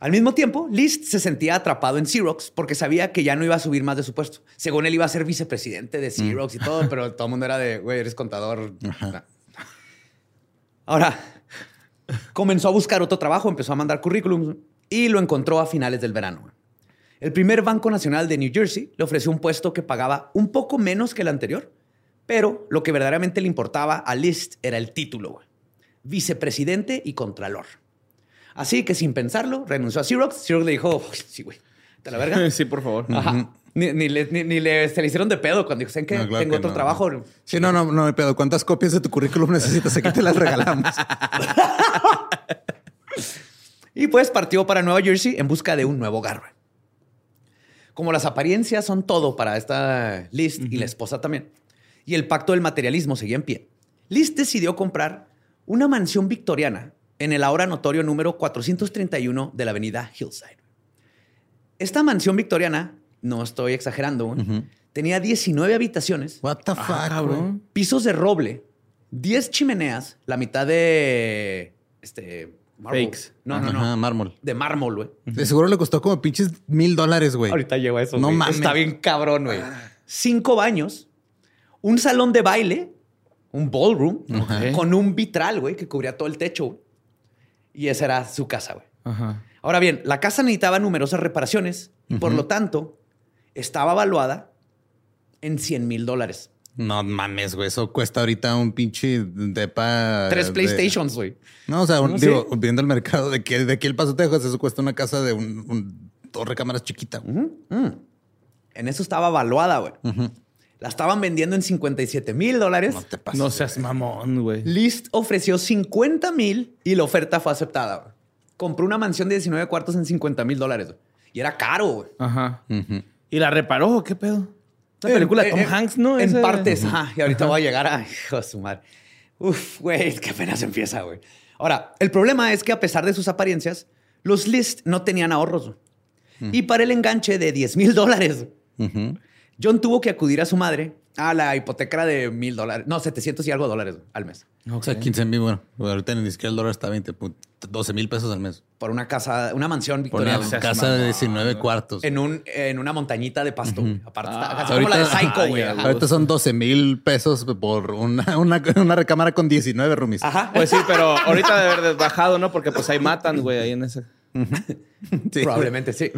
D: Al mismo tiempo, List se sentía atrapado en Xerox porque sabía que ya no iba a subir más de su puesto. Según él iba a ser vicepresidente de Xerox y todo, pero todo el mundo era de, güey, eres contador. No. Ahora, comenzó a buscar otro trabajo, empezó a mandar currículums y lo encontró a finales del verano. El primer Banco Nacional de New Jersey le ofreció un puesto que pagaba un poco menos que el anterior, pero lo que verdaderamente le importaba a List era el título, vicepresidente y contralor. Así que sin pensarlo, renunció a Xerox. Xerox le dijo, "Uy, sí, güey, te la verga.
E: Sí, por favor.
D: Ajá. Ni, ni le, ni- ni le- se le hicieron de pedo cuando dijo, ¿saben qué?
C: No, claro
D: Tengo
C: que
D: otro
C: no.
D: trabajo.
C: Sí, no, no, no, pero ¿cuántas copias de tu currículum necesitas? Aquí te las regalamos.
D: Y pues partió para Nueva Jersey en busca de un nuevo hogar. Como las apariencias son todo para esta List y la esposa también, y el pacto del materialismo seguía en pie, List decidió comprar una mansión victoriana en el ahora notorio número 431 de la avenida Hillside. Esta mansión victoriana, no estoy exagerando, tenía 19 habitaciones,
C: What the fuck,
D: pisos de roble, 10 chimeneas, la mitad de este, Marble.
E: Fakes.
D: No, no, no.
C: Ajá, mármol.
D: De mármol, güey.
C: De seguro le costó como pinches mil dólares, güey.
D: Ahorita llego a eso.
C: No mames.
D: Está bien cabrón, güey. Cinco baños, un salón de baile, un ballroom,
C: Ajá.
D: con un vitral, güey, que cubría todo el techo. güey. Y esa era su casa, güey.
E: Ajá.
D: Ahora bien, la casa necesitaba numerosas reparaciones y por lo tanto estaba evaluada en 100 mil dólares.
C: No mames, güey. Eso cuesta ahorita un pinche depa.
D: Tres
C: de-
D: PlayStations, güey.
C: No, o sea, un-
D: No,
C: digo,
D: sí.
C: viendo el mercado de que de aquí el Paso Texas, eso cuesta una casa de un, un dos recámaras chiquita.
D: Mm. En eso estaba evaluada, güey. La estaban vendiendo en 57 mil dólares.
C: No te pases.
E: No seas mamón, güey.
D: List ofreció 50 mil y la oferta fue aceptada. güey. Compró una mansión de 19 cuartos en 50 mil dólares. güey. Y era caro, güey.
E: Ajá. ¿Y la reparó o qué pedo? La película de Tom
D: En-
E: Hanks, ¿no?
D: En
E: Ese-
D: partes. Ajá. Y ahorita voy a llegar a... Hijo de su madre. Uf, güey, qué apenas empieza, güey. Ahora, el problema es que a pesar de sus apariencias, los List no tenían ahorros. güey. Y para el enganche de 10 mil dólares. John tuvo que acudir a su madre a la hipoteca de mil dólares. No, 700 y algo dólares al mes.
C: O sea, 15 mil, bueno, ahorita ni siquiera el dólar está a 20, pu- 12 mil pesos al mes.
D: Por una casa, una mansión
C: Por una
D: victoriana.
C: casa de
E: mamón,
C: 19 cuartos.
D: En, un, en una montañita de pasto. güey. Aparte, está
E: Ah,
D: casi como la de
C: ahorita-
D: Psycho, güey. Ajá.
C: Ahorita son 12 mil pesos por una, una, una recámara con 19 roomies.
D: Ajá.
E: Pues sí, pero ahorita de haber bajado, ¿no? Porque pues ahí matan, güey, ahí en ese.
C: Sí.
D: Probablemente sí.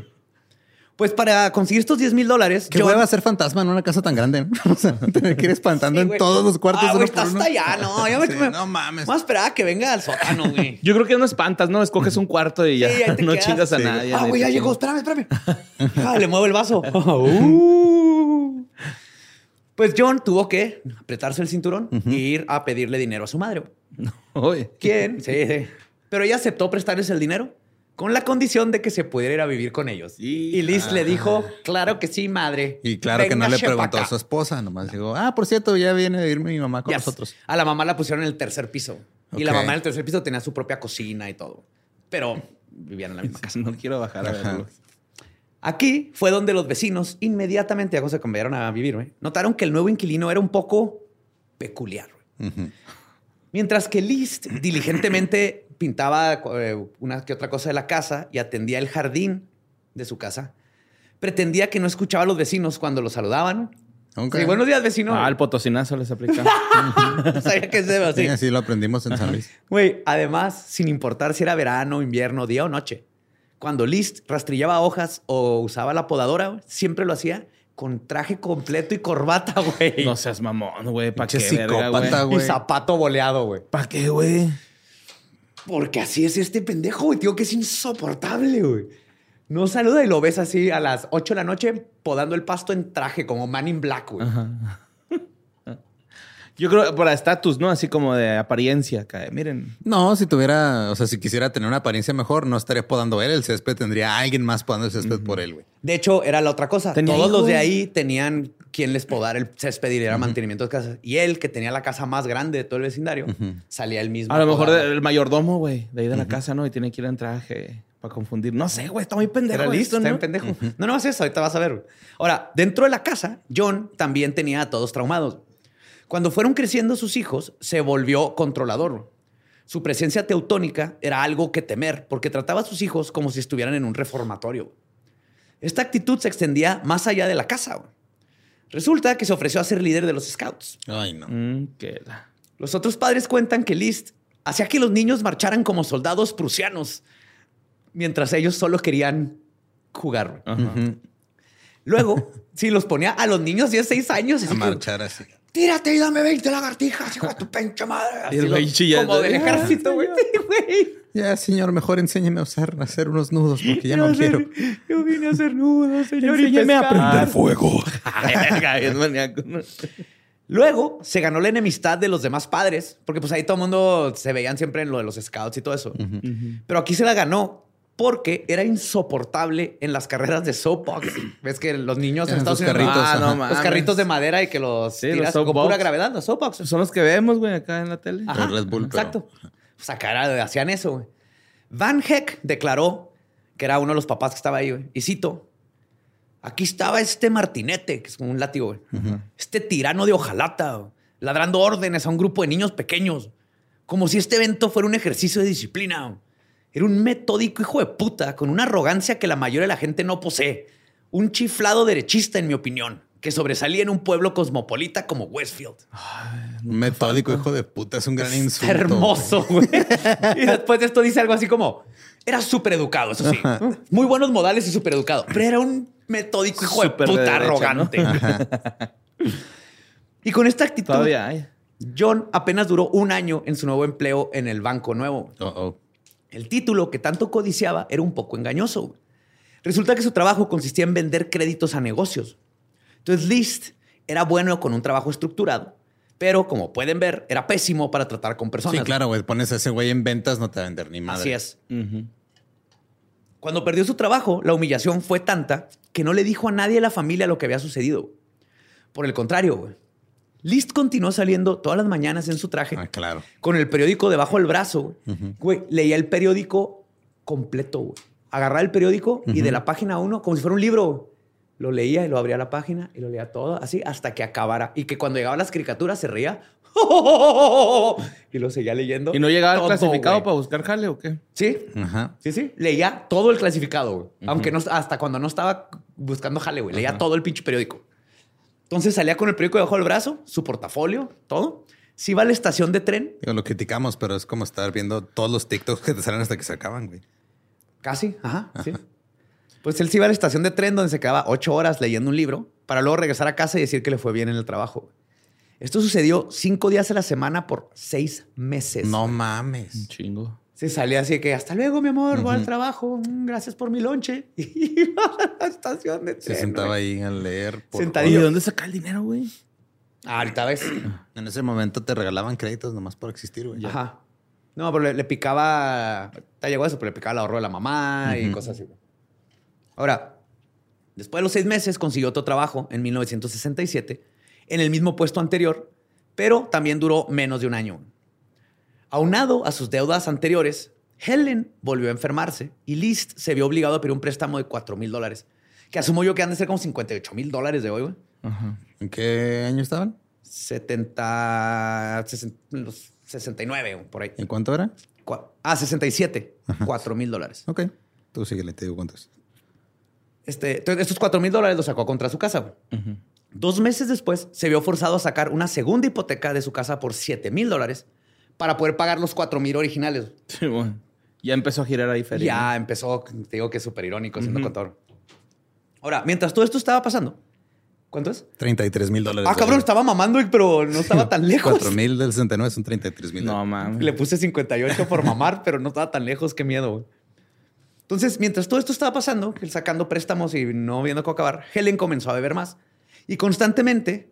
D: Pues para conseguir estos 10 mil dólares,
C: Qué
D: John-
C: hueva ser fantasma en una casa tan grande. ¿no? O sea, tener que ir espantando
D: Sí,
C: en todos los cuartos.
D: Ah, güey, está hasta allá, no. Yo me,
C: Sí,
D: me-
C: no mames.
D: Más esperaba que venga al sótano, güey.
E: Yo creo que no espantas, ¿no? Escoges un cuarto y ya
D: Sí,
E: no
D: quedas.
E: chingas a
C: Sí.
E: nadie.
D: Ah, güey, ya llegó. Espérame, espérame. Ah, le muevo el vaso. Uh. Pues John tuvo que apretarse el cinturón e ir a pedirle dinero a su madre. ¿Quién? Sí, sí. Pero ella aceptó prestarles el dinero con la condición de que se pudiera ir a vivir con ellos. Y Liz le dijo, claro que sí, madre.
C: Y claro que no le preguntó a
D: acá".
C: su esposa, nomás dijo, ah, por cierto, ya viene a irme mi mamá con
D: Yes.
C: nosotros.
D: A la mamá la pusieron en el tercer piso. Y la mamá en el tercer piso tenía su propia cocina y todo. Pero vivían en la misma casa.
E: No quiero bajar a
C: Ajá.
E: verlo.
D: Aquí fue donde los vecinos, inmediatamente cuando se cambiaron a vivir, güey, notaron que el nuevo inquilino era un poco peculiar. Mientras que List diligentemente pintaba eh, una que otra cosa de la casa y atendía el jardín de su casa, pretendía que no escuchaba a los vecinos cuando los saludaban.
C: Ok.
D: Sí, buenos días, vecino.
E: Ah, el potosinazo les aplica.
D: Sabía que se
C: Sí,
D: así.
C: así lo aprendimos en San Luis.
D: Güey, además, sin importar si era verano, invierno, día o noche, cuando List rastrillaba hojas o usaba la podadora, siempre lo hacía con traje completo y corbata, güey.
E: no seas mamón, güey. ¿Para qué,
C: Pinche
E: verga,
C: psicópata,
E: güey?
D: y zapato boleado, güey.
E: ¿Para qué, güey?
D: Porque así es este pendejo, güey. Tío, que es insoportable, güey. No saluda y lo ves así a las 8 de la noche podando el pasto en traje, como Man in Black, güey.
E: Yo creo para estatus, ¿no? Así como de apariencia. acá. Miren.
C: No, si tuviera, o sea, si quisiera tener una apariencia mejor, no estaría podando él el césped, tendría a alguien más podando el césped por él, güey.
D: De hecho, era la otra cosa.
E: Tenía
D: Todos los de ahí tenían quien les podara el césped y diera mantenimiento de casas. Y él, que tenía la casa más grande de todo el vecindario, salía él mismo.
E: A lo mejor el mayordomo, güey, de ahí de la casa, ¿no? Y tiene que ir en traje para confundir. No sé, güey, está muy pendejo.
D: Era listo,
E: esto,
D: está
E: ¿no?
D: bien pendejo. No, no es eso, ahorita vas a ver. Ahora, dentro de la casa, John también tenía a todos traumados. Cuando fueron creciendo sus hijos, se volvió controlador. Su presencia teutónica era algo que temer, porque trataba a sus hijos como si estuvieran en un reformatorio. Esta actitud se extendía más allá de la casa. Resulta que se ofreció a ser líder de los scouts.
C: Ay, no.
E: Mm, la-
D: Los otros padres cuentan que List hacía que los niños marcharan como soldados prusianos, mientras ellos solo querían jugar. Luego, sí, los ponía a los niños de 6 años.
C: A
D: Así que,
C: marchar así.
D: Tírate y dame 20 lagartijas, hijo de tu pinche madre.
E: Y el
D: Así
E: güey
D: lo-. Como del ejército, güey. Sí, güey.
C: Ya, señor, mejor enséñeme a usar, a hacer unos nudos, porque ya no quiero.
D: Yo vine a hacer nudos, señor. y
E: Enséñeme a prender
C: fuego.
E: Es maníaco.
D: Luego se ganó la enemistad de los demás padres, porque pues ahí todo el mundo se veían siempre en lo de los scouts y todo eso. Pero aquí se la ganó porque era insoportable en las carreras de soapbox. Ves que los niños en Estados Unidos
C: carritos,
E: Ah, no
D: los carritos de madera y que los
E: Sí, los
D: tiras con
E: soapbox.
D: pura gravedad, los soapbox.
E: Son los que vemos, güey, acá en la tele.
D: Ajá,
C: Red Bull, pero-
D: Exacto. Pues acá era- hacían eso, güey. Van Heck declaró que era uno de los papás que estaba ahí, güey. Y cito, aquí estaba este martinete, que es como un látigo, güey. Este tirano de hojalata, güey, ladrando órdenes a un grupo de niños pequeños, como si este evento fuera un ejercicio de disciplina. güey. Era un metódico hijo de puta con una arrogancia que la mayoría de la gente no posee. Un chiflado derechista, en mi opinión, que sobresalía en un pueblo cosmopolita como Westfield.
C: Un metódico hijo de puta es un gran insulto.
D: Está hermoso, güey. y después de esto dice algo así como: era súper educado, eso sí. Muy buenos modales y súper educado. Pero era un metódico hijo de
E: de
D: puta arrogante. y con esta actitud,
E: Todavía hay.
D: John apenas duró un año en su nuevo empleo en el banco nuevo.
C: Oh, oh.
D: El título que tanto codiciaba era un poco engañoso. Resulta que su trabajo consistía en vender créditos a negocios. Entonces, List era bueno con un trabajo estructurado, pero como pueden ver, era pésimo para tratar con personas.
C: Sí, claro, güey. Pones a ese güey en ventas, no te va a vender ni madre.
D: Así es. Cuando perdió su trabajo, la humillación fue tanta que no le dijo a nadie de la familia lo que había sucedido. Por el contrario, güey. List continuó saliendo todas las mañanas en su traje
C: Ah, claro.
D: con el periódico debajo del brazo. Güey, Güey, leía el periódico completo. güey. Agarraba el periódico y de la página uno, como si fuera un libro, lo leía y lo abría la página y lo leía todo así hasta que acabara. Y que cuando llegaban las caricaturas se reía y lo seguía leyendo.
E: ¿Y no llegaba
D: todo,
E: el clasificado
D: güey.
E: para buscar jale o qué?
D: Sí,
C: Ajá.
D: Sí, sí. Leía todo el clasificado, güey. Aunque no, hasta cuando no estaba buscando jale, güey. Leía todo el pinche periódico. Entonces salía con el periódico debajo del brazo, su portafolio, todo. Se iba a la estación de tren,
C: Digo, lo criticamos, pero es como estar viendo todos los TikToks que te salen hasta que se acaban, güey.
D: casi. Ajá, sí. Pues él se iba a la estación de tren donde se quedaba ocho horas leyendo un libro para luego regresar a casa y decir que le fue bien en el trabajo. Esto sucedió cinco días a la semana por seis meses.
C: No
E: Un
C: mames.
E: chingo.
D: Se salía así de que hasta luego, mi amor, voy al trabajo. Mm, Gracias por mi lonche. Y iba a la estación de
C: Se
D: tren.
C: sentaba
D: güey.
C: ahí a leer. por
D: Sentadillo.
E: ¿Y dónde saca el dinero, güey?
D: Ah, ahorita ves.
C: En ese momento te regalaban créditos nomás por existir, güey.
D: Ajá. No, pero le, le picaba. Te llegó eso, pero le picaba el ahorro de la mamá y cosas así. Ahora, después de los seis meses consiguió otro trabajo en 1967 en el mismo puesto anterior, pero también duró menos de un año. Aunado a sus deudas anteriores, Helen volvió a enfermarse y List se vio obligado a pedir un préstamo de 4 mil dólares, que asumo yo que han de ser como 58 mil dólares de hoy, güey.
E: Ajá.
C: ¿En qué año estaban?
D: 70, 60, los 69, güey, por ahí.
C: ¿En cuánto era?
D: Ah, 67. 4 mil dólares.
C: Ok. Tú síguele, te digo cuánto es.
D: Este, estos 4 mil dólares los sacó contra su casa. güey. Dos meses después, se vio forzado a sacar una segunda hipoteca de su casa por 7 mil dólares para poder pagar los 4 mil originales.
E: Sí, güey. Ya empezó a girar ahí feria.
D: Ya empezó, te digo que es súper irónico siendo contador. Ahora, mientras todo esto estaba pasando, ¿cuánto es?
C: 33 mil dólares.
D: Ah, cabrón, estaba mamando, pero no estaba tan lejos.
C: 4 mil del 69 son 33 mil.
E: No, mames.
D: Le puse 58 por mamar, pero no estaba tan lejos. Qué miedo. güey. Entonces, mientras todo esto estaba pasando, él sacando préstamos y no viendo cómo acabar, Helen comenzó a beber más. Y constantemente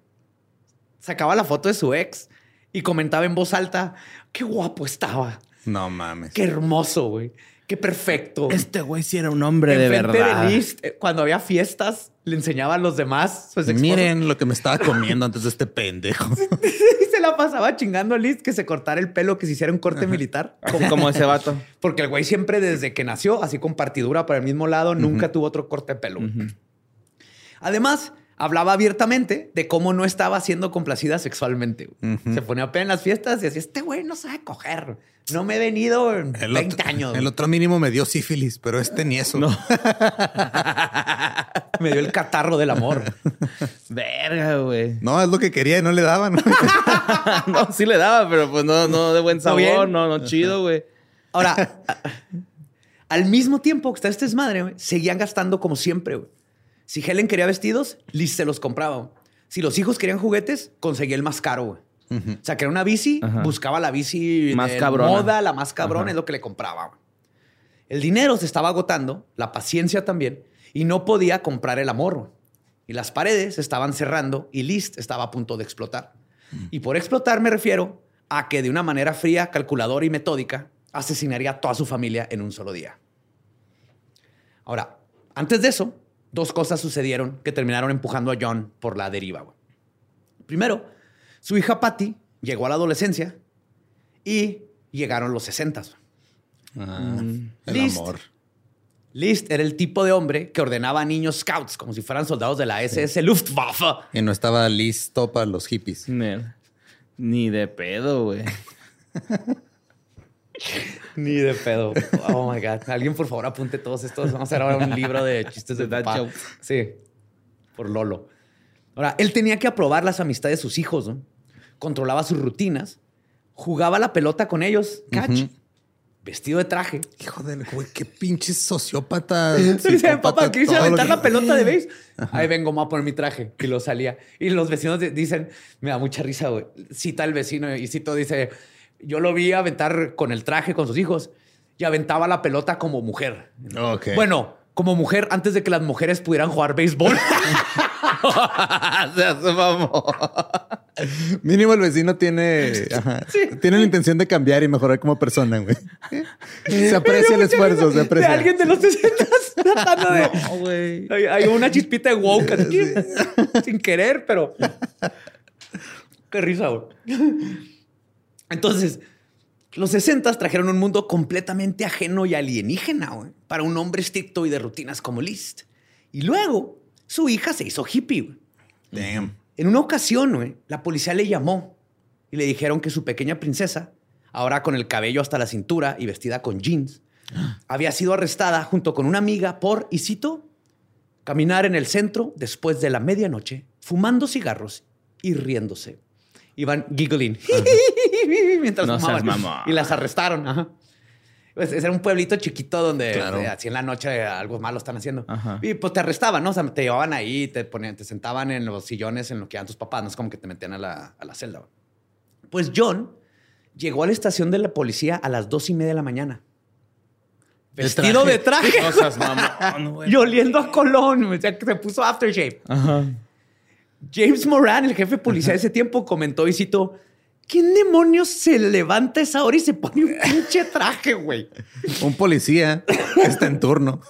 D: sacaba la foto de su ex y comentaba en voz alta, qué guapo estaba,
C: No mames.
D: qué hermoso, güey, qué perfecto.
E: Este güey sí era un hombre de verdad.
D: Eh, cuando había fiestas, le enseñaba a los demás. Pues,
C: Miren lo que me estaba comiendo antes de este pendejo.
D: y se la pasaba chingando a Liz que se cortara el pelo, que se hiciera un corte militar.
E: Como, como ese vato.
D: Porque el güey siempre desde que nació, así con partidura para el mismo lado, nunca tuvo otro corte de pelo. Además, hablaba abiertamente de cómo no estaba siendo complacida sexualmente. Se ponía pena en las fiestas y decía, este güey no sabe coger. No me he venido en
C: El
D: 20
C: otro,
D: años.
C: El otro mínimo me dio sífilis, pero este ni eso.
E: No.
D: Me dio el catarro del amor.
E: Verga, güey.
C: No, es lo que quería y no le daban.
E: no, sí le daba, pero pues no, no de buen sabor, no, no chido, güey.
D: Ahora, al mismo tiempo que está este desmadre, güey, seguían gastando como siempre. güey. Si Helen quería vestidos, Liz se los compraba. güey. Si los hijos querían juguetes, conseguía el más caro. güey. O sea, que era una bici,
E: Ajá.
D: buscaba la bici
E: Más
D: de
E: cabrona.
D: moda, la más cabrona,
E: Ajá.
D: es lo que le compraba. güey. El dinero se estaba agotando, la paciencia también, y no podía comprar el amor. güey. Y las paredes estaban cerrando y List estaba a punto de explotar. Y por explotar me refiero a que de una manera fría, calculadora y metódica asesinaría a toda su familia en un solo día. Ahora, antes de eso, dos cosas sucedieron que terminaron empujando a John por la deriva. güey. Primero, su hija Patty llegó a la adolescencia y llegaron los 60.
C: Ah, el
D: List.
C: amor.
D: List era el tipo de hombre que ordenaba a niños scouts como si fueran soldados de la SS Luftwaffe.
C: Y no estaba listo para los hippies.
E: Ni de pedo, güey.
D: Ni de pedo. Oh my God. Alguien, por favor, apunte todos estos. Vamos a hacer ahora un libro de chistes de
E: Dad jokes.
D: Sí, por Lolo. Ahora, él tenía que aprobar las amistades de sus hijos, ¿no? Controlaba sus rutinas, jugaba la pelota con ellos, catch, vestido de traje.
C: Hijo de güey, qué pinche sociópata.
D: Dice, papá, ¿quieres aventar
C: que-
D: la pelota de base? Ahí vengo, me voy a poner mi traje. Y lo salía. Y los vecinos dicen, me da mucha risa, güey. Cita el vecino y Cito dice, yo lo vi aventar con el traje con sus hijos y aventaba la pelota como mujer.
C: Ok.
D: Bueno, como mujer antes de que las mujeres pudieran jugar béisbol.
E: Se hace mamón.
C: Mínimo el vecino tiene, ajá, tiene la intención de cambiar y mejorar como persona, güey. Se aprecia el esfuerzo, se
D: De
C: aprecia.
D: alguien de los 60 tratando de...
E: No, güey.
D: Hay, hay una chispita de woke aquí, sin querer, pero. Qué risa, güey. Entonces, los 60 trajeron un mundo completamente ajeno y alienígena, para un hombre estricto y de rutinas como Liszt. Y luego, su hija se hizo hippie.
C: Damn.
D: En una ocasión, güey, la policía le llamó y le dijeron que su pequeña princesa, ahora con el cabello hasta la cintura y vestida con jeans, había sido arrestada junto con una amiga por, y cito, caminar en el centro después de la medianoche, fumando cigarros y riéndose. Iban giggling mientras
E: No
D: fumaban. Y las arrestaron. Ajá. Pues era un pueblito chiquito donde
C: Claro.
D: eh, así en la noche algo malo están haciendo.
E: Ajá.
D: Y pues te arrestaban, ¿no? O sea, te llevaban ahí, te ponían, te sentaban en los sillones en lo que eran tus papás, no es como que te metían a la, a la celda. Pues John llegó a la estación de la policía a las dos y media de la mañana.
C: De
D: Vestido
C: traje.
D: de traje.
E: Mamón,
D: y oliendo a Colón. O sea, que se puso aftershave.
E: Ajá.
D: James Moran, el jefe de policía de ese tiempo, comentó y citó: ¿Quién demonios se levanta a esa hora y se pone un pinche traje, güey?
C: Un policía que está en turno.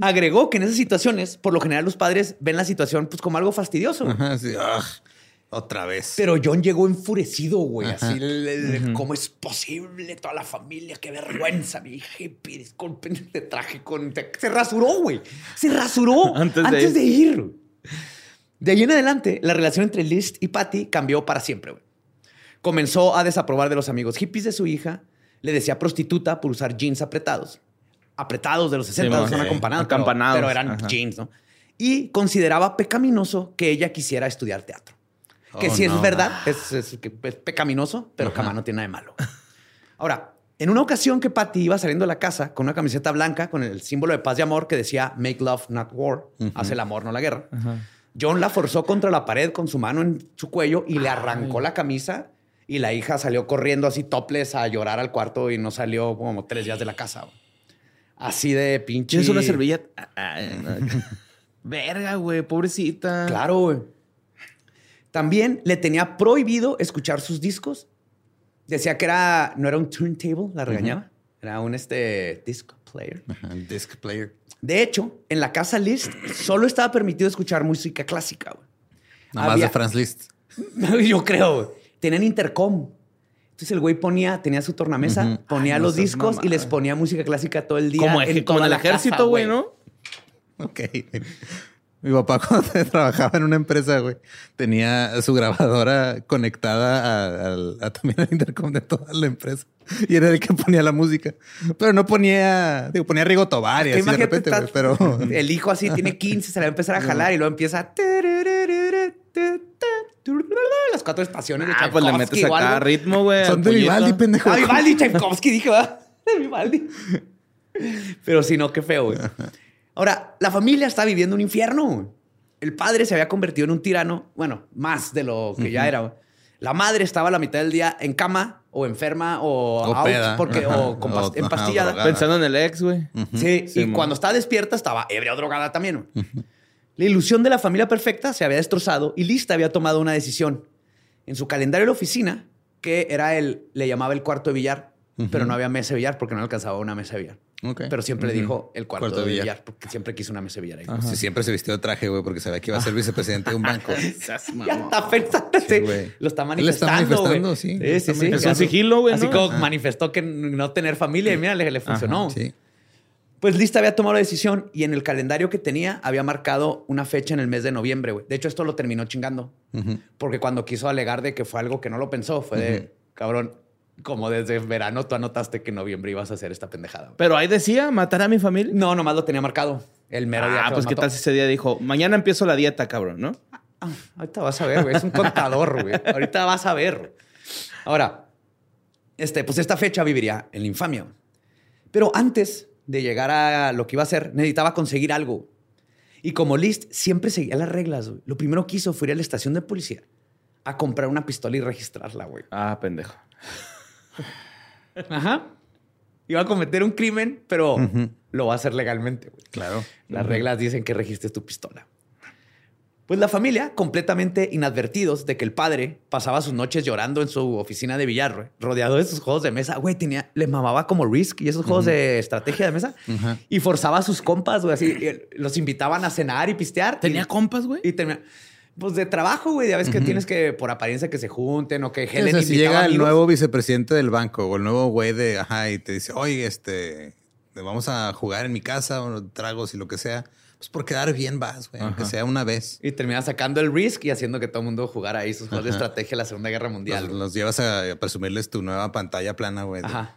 D: Agregó que en esas situaciones, por lo general, los padres ven la situación pues, como algo fastidioso.
C: Ajá, sí. Ugh, otra vez.
D: Pero John llegó enfurecido, güey.
C: Ajá.
D: Así, le- le- ¿cómo es posible? Toda la familia, qué vergüenza, mi hippie. Disculpen, te traje con. te- Se rasuró, güey. Se rasuró
E: Antes
D: antes,
E: de
D: de, ir. De ahí en adelante, la relación entre List y Patty cambió para siempre. Comenzó a desaprobar de los amigos hippies de su hija. Le decía prostituta por usar jeans apretados. Apretados de los 60,
E: mon.
D: son pero-
E: Acampanados.
D: pero eran
E: Ajá.
D: jeans, ¿no? Y consideraba pecaminoso que ella quisiera estudiar teatro. Que
C: Oh,
D: si
C: no.
D: es verdad, es, es que es pecaminoso, pero
C: Ajá.
D: cama no tiene nada de malo. Ahora, en una ocasión que Patty iba saliendo de la casa con una camiseta blanca con el símbolo de paz y amor que decía Make love, not war, hace el amor, no la guerra. John la forzó contra la pared con su mano en su cuello y le arrancó la camisa y la hija salió corriendo así topless a llorar al cuarto y no salió como tres días de la casa. Así de pinche.
E: ¿Tienes una servilleta? Verga, güey, pobrecita.
D: Claro, güey. También le tenía prohibido escuchar sus discos. Decía que era, no era un turntable, la regañaba. Era un este, disc player.
C: Disc player.
D: De hecho, en la casa Liszt solo estaba permitido escuchar música clásica. güey.
C: Nada más de Franz Liszt.
D: Yo creo. güey. Tenían intercom. Entonces el güey ponía, tenía su tornamesa, ponía
E: Ay,
D: los discos y les ponía música clásica todo el día.
E: Como,
D: en
E: el
D: casa,
E: ejército, güey, ¿no?
C: Ok. Mi papá cuando trabajaba en una empresa, güey, tenía su grabadora conectada a, al- a también al intercom de toda la empresa. Y era el que ponía la música. Pero no ponía, digo, ponía Rigo Tobar y así de repente, güey. Pero
D: el hijo así tiene 15, se le va a empezar a jalar y luego empieza las cuatro estaciones de
E: Ah, pues le
D: Tchaikovsky
E: metes acá ritmo, güey.
C: son de. Vivaldi, pendejo.
D: Ah, Vivaldi, Tchaikovsky, dije, ¿verdad? De Vivaldi. Pero si no, qué feo, güey. Ahora, la familia está viviendo un infierno. El padre se había convertido en un tirano, bueno, más de lo que ya era. La madre estaba la mitad del día en cama o enferma o,
C: O
D: out
C: peda.
D: porque,
C: Ajá.
D: o con pas-
C: O-
D: empastillada.
E: Pensando en el ex, güey.
D: Sí,
E: Sí,
D: y
E: mo.
D: cuando estaba despierta estaba ebria o drogada también. La ilusión de la familia perfecta se había destrozado y Lista había tomado una decisión. En su calendario de la oficina, que era el, le llamaba el cuarto de billar, pero no había mesa de billar porque no alcanzaba una mesa de billar. Pero siempre le dijo el cuarto,
C: Cuarto
D: de billar.
C: billar.
D: porque siempre quiso una mesa de billar ahí.
C: Sí, siempre se vistió de traje, güey, porque sabía que iba a ser vicepresidente de un banco.
D: Ya está pensando,
C: Sí,
D: lo está
C: Él está
D: manifestando.
C: manifestando, sí,
D: Sí,
C: lo
D: sí,
C: está
D: sí.
C: manifestando.
E: Es un sigilo, güey,
D: Así
E: ¿no?
D: como
C: Ajá.
D: manifestó que no tener familia y mira, le, le funcionó.
C: Sí.
D: Pues Lista había tomado la decisión y en el calendario que tenía había marcado una fecha en el mes de noviembre, güey. De hecho, esto lo terminó chingando. Porque cuando quiso alegar de que fue algo que no lo pensó, fue de, cabrón, Como desde verano tú anotaste que en noviembre ibas a hacer esta pendejada. güey.
E: Pero ahí decía matar a mi familia.
D: No, nomás lo tenía marcado. El mero día
E: Ah, pues qué tal si ese día dijo, mañana empiezo la dieta, cabrón, ¿no?
D: Ah, ahorita vas a ver, güey. Es un contador, güey. Ahorita vas a ver. Ahora, este, pues esta fecha viviría en la infamia. Pero antes de llegar a lo que iba a hacer, necesitaba conseguir algo. Y como List siempre seguía las reglas, güey, lo primero que hizo fue ir a la estación de policía a comprar una pistola y registrarla, güey.
E: Ah, pendejo.
D: Ajá. Iba a cometer un crimen, pero lo va a hacer legalmente, güey.
C: Claro.
D: Las reglas dicen que registres tu pistola. Pues la familia, completamente inadvertidos de que el padre pasaba sus noches llorando en su oficina de billar, güey, rodeado de sus juegos de mesa. Güey, tenía, le mamaba como Risk y esos juegos de estrategia de mesa. Y forzaba a sus compas, güey, así. los invitaban a cenar y pistear.
E: ¿Tenía
D: y,
E: compas, güey?
D: y termina- Pues de trabajo, güey. Ya ves que tienes que, por apariencia, que se junten o que
C: O
D: Helen
C: sea, si llega el nuevo vicepresidente del banco o el nuevo güey de, ajá, y te dice, oye, este, vamos a jugar en mi casa, o tragos y lo que sea, pues por quedar bien vas, güey, aunque sea una vez.
D: Y termina sacando el Risk y haciendo que todo el mundo jugara ahí sus juegos de estrategia de la Segunda Guerra Mundial.
C: Los, llevas a, a presumirles tu nueva pantalla plana, güey, de
D: Ajá.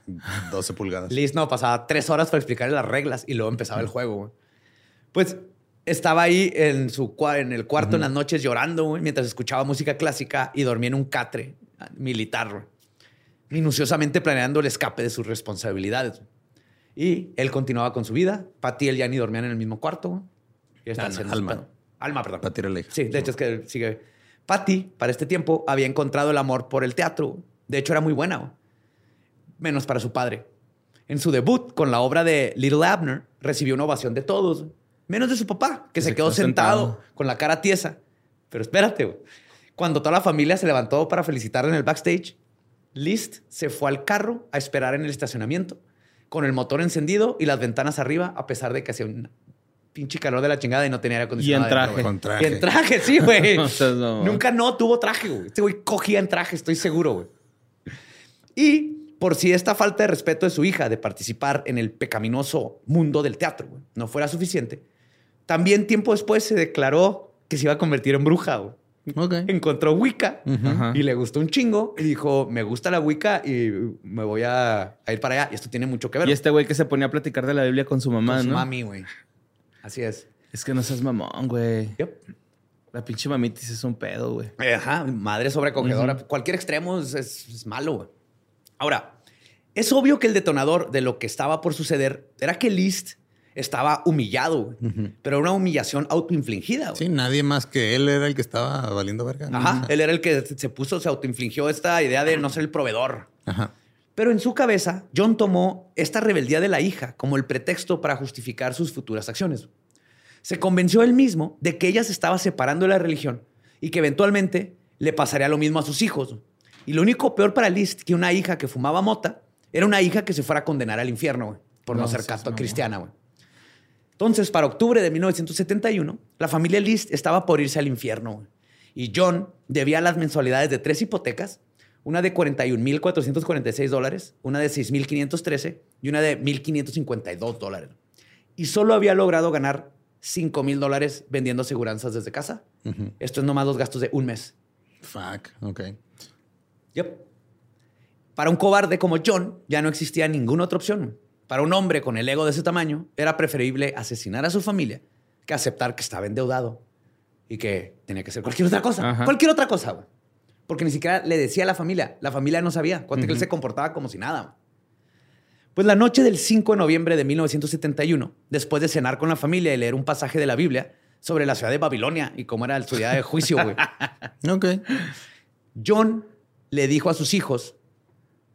C: 12 pulgadas.
D: Liz no pasaba tres horas para explicarle las reglas y luego empezaba el juego. güey. Pues estaba ahí en su en el cuarto en las noches llorando güey, mientras escuchaba música clásica y dormía en un catre militar, güey, minuciosamente planeando el escape de sus responsabilidades. Y él continuaba con su vida. Patty y él ya ni dormían en el mismo cuarto. güey. Y estaban
C: Alma,
D: su
C: Alma.
D: perdón.
C: Para tirar la hija.
D: Sí, de hecho es que sigue. Patty, para este tiempo, había encontrado el amor por el teatro. De hecho, era muy buena. güey. Menos para su padre. En su debut con la obra de Little Abner, recibió una ovación de todos. Menos de su papá, que se,
E: se
D: quedó
E: quedó
D: sentado,
E: sentado.
D: con la cara tiesa. Pero espérate, güey. cuando toda la familia se levantó para felicitarle en el backstage, List se fue al carro a esperar en el estacionamiento, con el motor encendido y las ventanas arriba, a pesar de que hacía un pinche calor de la chingada y no tenía aire acondicionado.
E: Y en traje.
C: Con traje.
D: Y en traje, sí, güey.
E: O sea, no.
D: Nunca no tuvo traje, güey. Este güey cogía en traje, estoy seguro, güey. Y por si esta falta de respeto de su hija de participar en el pecaminoso mundo del teatro güey, no fuera suficiente, también tiempo después se declaró que se iba a convertir en bruja, güey.
C: Ok.
D: Encontró Wicca y le gustó un chingo y dijo, me gusta la Wicca y me voy a, a ir para allá. Y esto tiene mucho que ver
E: Y este güey que se ponía a platicar de la Biblia con su mamá,
D: con su
E: ¿no?
D: mami, güey. Así es.
E: Es que no seas mamón, güey.
D: Yep.
E: La pinche mamitis es un pedo, güey.
D: Eh, Ajá, madre sobrecogedora. Cualquier extremo es, es- es malo. güey. Ahora, es obvio que el detonador de lo que estaba por suceder era que List estaba humillado, güey. pero una humillación autoinfligida.
C: Sí, nadie más que él era el que estaba valiendo verga.
D: Ajá, él era el que se puso, se autoinfligió esta idea de no ser el proveedor.
C: Ajá.
D: Pero en su cabeza, John tomó esta rebeldía de la hija como el pretexto para justificar sus futuras acciones. Se convenció él mismo de que ella se estaba separando de la religión y que eventualmente le pasaría lo mismo a sus hijos. Y lo único peor para List que una hija que fumaba mota era una hija que se fuera a condenar al infierno por no,
C: No
D: ser
C: mamón.
D: cristiana. güey. Entonces, para octubre de 1971, la familia List estaba por irse al infierno. Y John debía las mensualidades de tres hipotecas, una de 41.446 dólares, una de 6.513 y una de 1.552 dólares. Y solo había logrado ganar 5.000 dólares vendiendo aseguranzas desde casa. Esto es nomás los gastos de un mes.
C: Fuck. Ok.
D: Yep. Para un cobarde como John, ya no existía ninguna otra opción. Para un hombre con el ego de ese tamaño, era preferible asesinar a su familia que aceptar que estaba endeudado y que tenía que hacer cualquier otra cosa.
E: Ajá.
D: Cualquier otra cosa, güey. Porque ni siquiera le decía a la familia. La familia no sabía. Cuánto que él se comportaba como si nada. güey. Pues la noche del 5 de noviembre de 1971, después de cenar con la familia y leer un pasaje de la Biblia sobre la ciudad de Babilonia y cómo era su día de juicio, güey.
C: Ok.
D: John le dijo a sus hijos,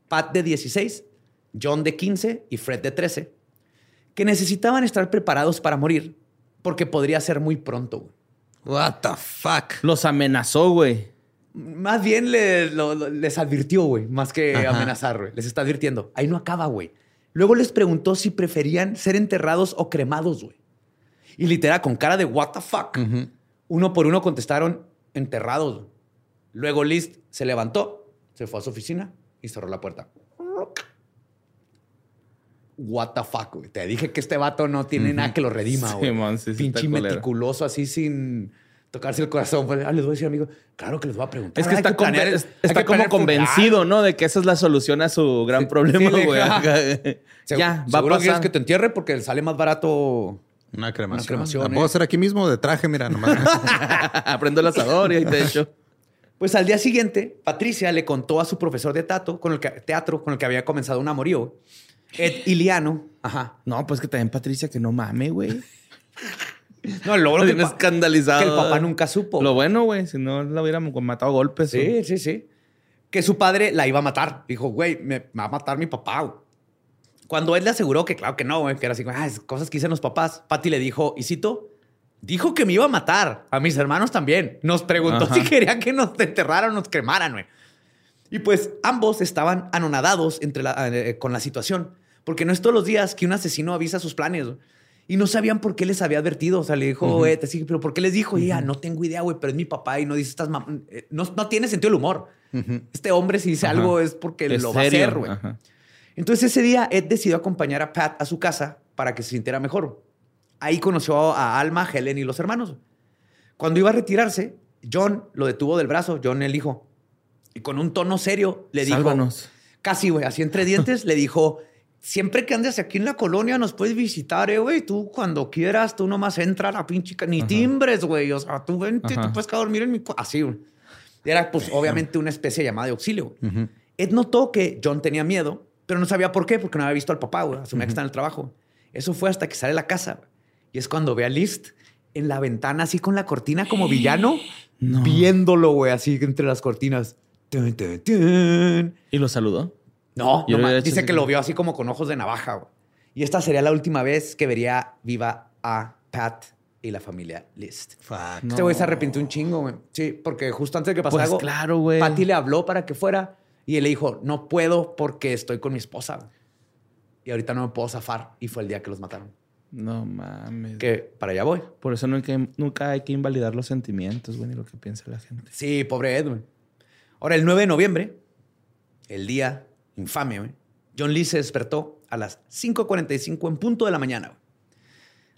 D: Pat de 16, John de 15 y Fred de 13, que necesitaban estar preparados para morir porque podría ser muy pronto. güey.
C: What the fuck.
E: Los amenazó, güey.
D: Más bien le- lo- lo- les advirtió, güey, más que
C: Ajá.
D: amenazar, güey. Les está advirtiendo. Ahí no acaba, güey. Luego les preguntó si preferían ser enterrados o cremados, güey. Y literal, con cara de what the fuck. Uno por uno contestaron enterrados. Luego List se levantó, se fue a su oficina y cerró la puerta. What the fuck, güey. Te dije que este vato no tiene nada que lo redima,
E: Sí,
D: güey.
E: man, sí, sí
D: Pinche meticuloso, así sin tocarse el corazón. Pues, ah, les voy a decir, amigo, claro que les voy a preguntar.
E: Es que está, conven-
D: planear el-
E: es-
D: hay
E: está
D: que
E: como convencido. ¿no? De que esa es la solución a su gran
D: Sí,
E: problema,
D: sí, le-
E: güey. ya, va a
D: quieres
E: pasar.
D: que te entierre porque sale más barato.
C: Una cremación.
D: Una cremación,
C: La
D: ¿eh?
C: puedo hacer aquí mismo de traje, mira, nomás.
E: Aprendo el asador y ahí te echo.
D: Pues al día siguiente, Patricia le contó a su profesor de tato, con el que- teatro con el que había comenzado un amorío, Ed Iliano. Ajá.
E: No, pues que también Patricia, que no mame, güey.
D: No, lo bueno que,
E: escandalizado.
D: que el papá nunca supo.
E: Lo bueno, güey, si no la hubiéramos matado a golpes.
D: Sí, sí, sí. Que su padre la iba a matar. Dijo, güey, me, me va a matar mi papá. güey. Cuando él le aseguró que claro que no, güey, que era así, ah, cosas que dicen los papás, Patty le dijo, y cito, dijo que me iba a matar. A mis hermanos también. Nos preguntó
E: Ajá.
D: si querían que nos enterraran o nos cremaran, güey. Y pues ambos estaban anonadados entre la- eh, con la situación, porque no es todos los días que un asesino avisa sus planes. Y no sabían por qué les había advertido. O sea, le dijo, "Eh, te sigue, pero ¿por qué les dijo? Y ya, no tengo idea, güey, pero es mi papá y no dice estas mam- eh, no, no tiene sentido el humor. Este hombre, si dice algo, es porque
E: Es
D: lo va a hacer, güey. Entonces ese día Ed decidió acompañar a Pat a su casa para que se sintiera mejor. Ahí conoció a Alma, Helen y los hermanos. Cuando iba a retirarse, John lo detuvo del brazo, John el hijo, y con un tono serio le dijo,
E: Sálvanos.
D: casi, güey, así entre dientes, le dijo, siempre que andes aquí en la colonia nos puedes visitar, eh, güey, tú cuando quieras, tú nomás entra a la pinche, ni timbres, güey, o sea, tú vente,
E: Ajá.
D: tú puedes quedar a dormir en mi... cu-". Así, güey. Era, pues, obviamente una especie llamada de auxilio. Ed notó que John tenía miedo, pero no sabía por qué, porque no había visto al papá, güey. Asumía que está en el trabajo. Eso fue hasta que sale a la casa, güey. Y es cuando ve a List en la ventana, así con la cortina como villano,
E: No.
D: viéndolo, güey, así entre las cortinas. Tun, tun, tun.
E: ¿Y lo saludó?
D: No, no dice que lo vio así como con ojos de navaja, güey. Y esta sería la última vez que vería viva a Pat y la familia List.
C: Fuck.
D: Este güey se arrepintió un chingo, güey. Sí, porque justo antes de que pasara
E: Pues
D: algo,
E: claro, güey.
D: Patty le habló para que fuera y él le dijo, no puedo porque estoy con mi esposa. güey. Y ahorita no me puedo zafar. Y fue el día que los mataron.
E: No mames.
D: Que para allá voy.
E: Por eso nunca, nunca hay que invalidar los sentimientos, güey, ni lo que piensa la gente.
D: Sí, pobre Edwin. Ahora, el 9 de noviembre, el día infame, güey, John Lee se despertó a las 5.45 en punto de la mañana. güey.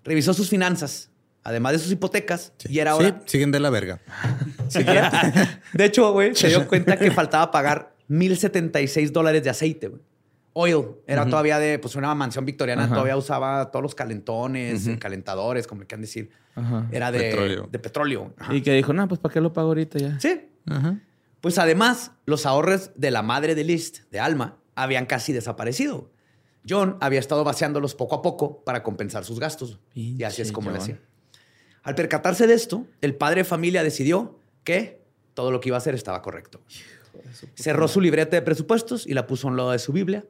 D: Revisó sus finanzas, además de sus hipotecas, y era hora...
C: Sí, siguen de la verga.
D: De hecho, güey, se dio cuenta que faltaba pagar 1.076 dólares de aceite, güey. Oil. Era todavía de pues, una mansión victoriana. Todavía usaba todos los calentones, calentadores, como le quieran decir. Era de
C: Petróleo.
D: de petróleo.
E: Y que dijo, no, pues ¿para qué lo pago ahorita ya?
D: Sí.
C: Ajá.
D: Pues además, los ahorros de la madre de List, de Alma, habían casi desaparecido. John había estado vaciándolos poco a poco para compensar sus gastos. y así es como le hacía. Al percatarse de esto, el padre de familia decidió que todo lo que iba a hacer estaba correcto. Cerró su libreta de presupuestos y la puso a un lado de su Biblia.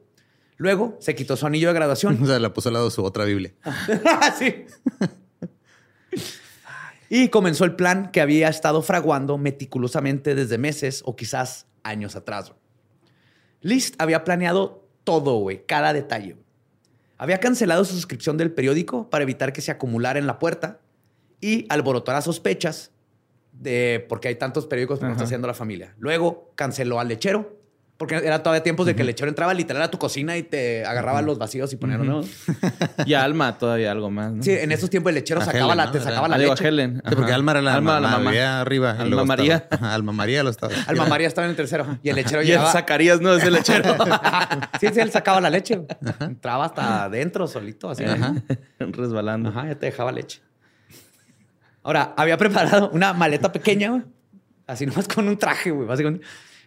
D: Luego se quitó su anillo de graduación.
C: O sea, la puso al lado de su otra Biblia.
D: sí. Y comenzó el plan que había estado fraguando meticulosamente desde meses o quizás años atrás. List había planeado todo, güey, cada detalle. Había cancelado su suscripción del periódico para evitar que se acumulara en la puerta y alborotara sospechas de porque hay tantos periódicos como
E: Ajá.
D: está haciendo la familia. Luego canceló al lechero porque era todavía tiempos de que el lechero entraba literal a tu cocina y te agarraba los vacíos y ponía nuevos.
E: Y Alma todavía algo más, ¿no?
D: Sí, en esos tiempos el lechero
C: A
D: sacaba
C: Helen,
D: la,
C: ¿no?
D: te
C: Era-
D: sacaba la
E: Ah, digo,
D: leche.
E: Helen.
C: Sí, porque
E: Ajá.
C: Alma era la,
E: Alma,
C: mamá,
E: la mamá.
C: vivía arriba. y
E: Alma
C: luego estaba-
E: María.
C: Ajá, Alma María lo estaba.
D: Alma María estaba en el tercero ajá, y el lechero
E: Y el
D: llegaba.
E: Zacarías, ¿no? Es el lechero.
D: sí, sí, él sacaba la leche. Entraba hasta adentro solito, así.
C: Ajá.
E: Resbalando.
D: Ajá, ya te dejaba leche. Ahora, había preparado una maleta pequeña, güey. Así nomás con un traje, güey. Básicamente.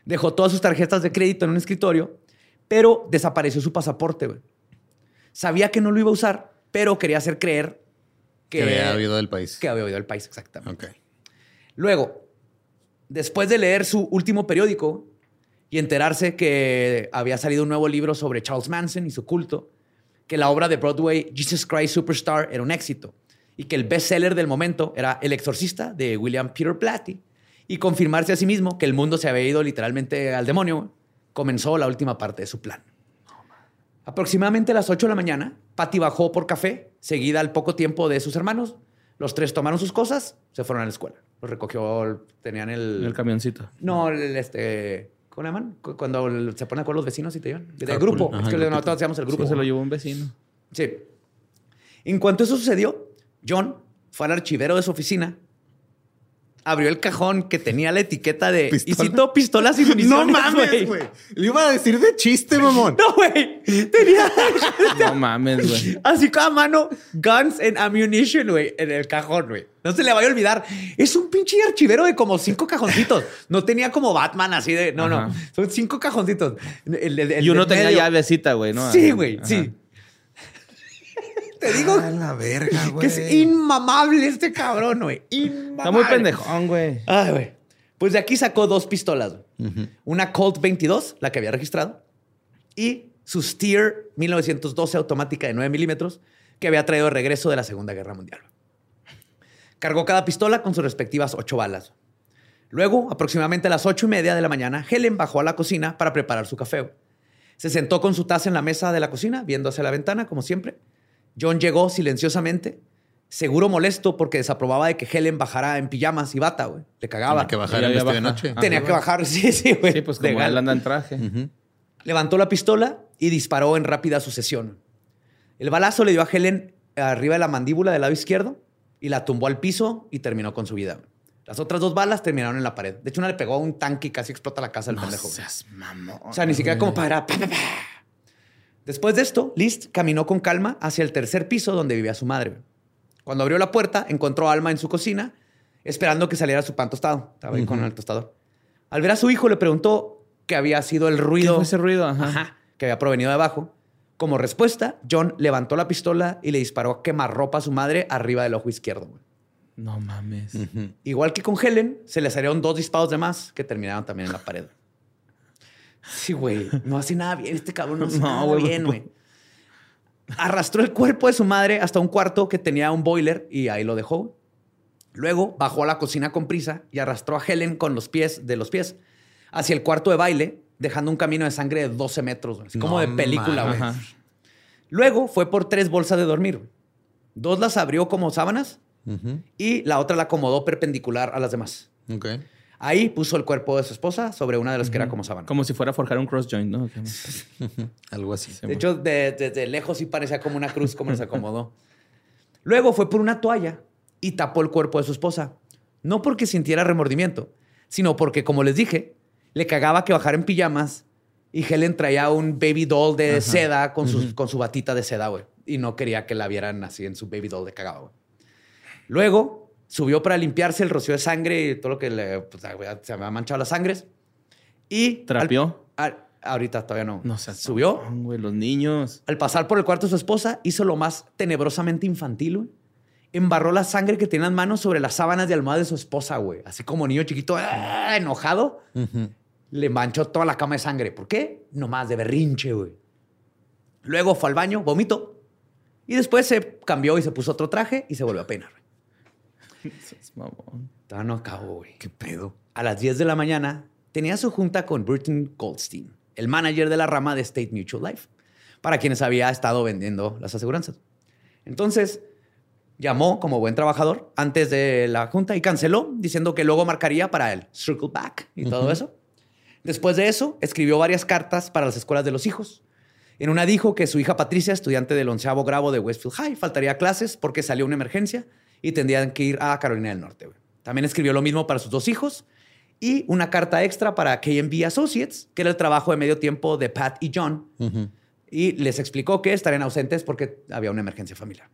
D: Dejó todas sus tarjetas de crédito en un escritorio, pero desapareció su pasaporte, güey. Sabía que no lo iba a usar, pero quería hacer creer que,
C: Que había habido del país.
D: que había oído el país, exactamente. Luego, después de leer su último periódico y enterarse que había salido un nuevo libro sobre Charles Manson y su culto, que la obra de Broadway Jesus Christ Superstar era un éxito y que el bestseller del momento era El exorcista de William Peter Blatty y confirmarse a sí mismo que el mundo se había ido literalmente al demonio, comenzó la última parte de su plan. Aproximadamente a las 8 de la mañana, Patty bajó por café, seguida al poco tiempo de sus hermanos. Los tres tomaron sus cosas, se fueron a la escuela. Los recogió, tenían el...
E: El camioncito.
D: No, el, este... ¿Cómo le llaman? Cu- Cuando se ponen de acuerdo los vecinos y te llevan. De
C: Carpool.
D: grupo.
C: Ajá,
D: es que nosotros hacíamos el grupo.
E: Se lo llevó un vecino.
D: Sí. En cuanto eso sucedió, John fue al archivero de su oficina abrió el cajón que tenía la etiqueta de
C: ¿Pistola?
D: y citó pistolas y municiones.
C: No mames, güey. Le iba a decir de chiste, mamón.
D: No, güey. Tenía
E: No mames, güey.
D: así cada mano guns and ammunition, güey, en el cajón, güey. No se le vaya a olvidar. Es un pinche archivero de como cinco cajoncitos. No tenía como Batman así de. No, no. Son cinco cajoncitos. El- el- el
E: Y uno tenía
D: medio-
E: llavecita, güey, ¿no?
D: Sí, güey,
E: Ajá.
D: sí. Te digo
C: A la verga, güey.
D: que es inmamable este cabrón, güey. Inmamable.
E: Está muy pendejón, güey.
D: Ay, güey. Pues de aquí sacó dos pistolas. Una Colt 22, la que había registrado, y su Steer 1912 automática de 9 milímetros que había traído de regreso de la Segunda Guerra Mundial. Cargó cada pistola con sus respectivas ocho balas. Luego, aproximadamente a las ocho y media de la mañana, Helen bajó a la cocina para preparar su café. Se sentó con su taza en la mesa de la cocina, viendo hacia la ventana, como siempre. John llegó silenciosamente, seguro molesto porque desaprobaba de que Helen bajara en pijamas y bata, güey. Le cagaba.
C: Tenía que bajar de noche.
E: Ah,
D: Tenía que bajar, sí, sí, güey.
E: Sí, pues como
D: Legal.
E: él anda en traje.
D: Levantó la pistola y disparó en rápida sucesión. El balazo le dio a Helen arriba de la mandíbula del lado izquierdo y la tumbó al piso y terminó con su vida. Las otras dos balas terminaron en la pared. De hecho, una le pegó a un tanque y casi explota la casa del
E: No
D: pendejo.
E: seas mamón.
D: O sea, ni siquiera como para... pa, pa, pa. Después de esto, List caminó con calma hacia el tercer piso donde vivía su madre. Cuando abrió la puerta, encontró a Alma en su cocina, esperando que saliera su pan tostado. Estaba ahí con el tostador. Al ver a su hijo, le preguntó qué había sido el
E: ¿Qué
D: ruido
E: fue ese ruido? Ajá.
D: Ajá, que había provenido de abajo. Como respuesta, John levantó la pistola y le disparó a quemarropa a su madre arriba del ojo izquierdo. güey.
E: No mames.
D: Igual que con Helen, se le salieron dos disparos de más que terminaron también en la pared. Sí, güey. No hace nada bien. Este cabrón no hace
E: No,
D: nada bien, güey. Arrastró el cuerpo de su madre hasta un cuarto que tenía un boiler y ahí lo dejó. Luego bajó a la cocina con prisa y arrastró a Helen con los pies de los pies hacia el cuarto de baile, dejando un camino de sangre de 12 metros, como de película, güey. Luego fue por tres bolsas de dormir. Dos las abrió como sábanas y la otra la acomodó perpendicular a las demás.
C: Ok.
D: Ahí puso el cuerpo de su esposa sobre una de las que era como sábana.
E: Como si fuera a forjar un cross joint, ¿no?
C: Algo así.
D: De hecho, de- desde lejos sí parecía como una cruz, como se acomodó. Luego fue por una toalla y tapó el cuerpo de su esposa. No porque sintiera remordimiento, sino porque, como les dije, le cagaba que bajara en pijamas y Helen traía un baby doll de seda con, sus- con su batita de seda, güey. Y no quería que la vieran así en su baby doll de cagado, güey. Luego subió para limpiarse el rocío de sangre y todo lo que le, pues, se me ha manchado las sangres. Y...
E: ¿Trapeó?
D: al- al- ahorita todavía no.
E: No
D: Subió,
E: güey, los niños.
D: al pasar por el cuarto de su esposa, hizo lo más tenebrosamente infantil, güey. Embarró la sangre que tenía en manos sobre las sábanas de almohada de su esposa, güey. Así como niño chiquito, ¡ah! enojado, le manchó toda la cama de sangre. ¿Por qué? Nomás de berrinche, güey. Luego fue al baño, vomitó. Y después se cambió y se puso otro traje y se volvió a peinar.
E: Seas mamón.
D: Todavía no acabó, güey.
C: ¿Qué pedo?
D: A las 10 de la mañana tenía su junta con Burton Goldstein, el manager de la rama de State Mutual Life, para quienes había estado vendiendo las aseguranzas. Entonces, llamó como buen trabajador antes de la junta y canceló, diciendo que luego marcaría para el Circle Back y todo eso. Después de eso, escribió varias cartas para las escuelas de los hijos. En una dijo que su hija Patricia, estudiante del onceavo grado de Westfield High, faltaría a clases porque salió una emergencia y tendrían que ir a Carolina del Norte. También escribió lo mismo para sus dos hijos y una carta extra para KMB Associates, que era el trabajo de medio tiempo de Pat y John, y les explicó que estarían ausentes porque había una emergencia familiar.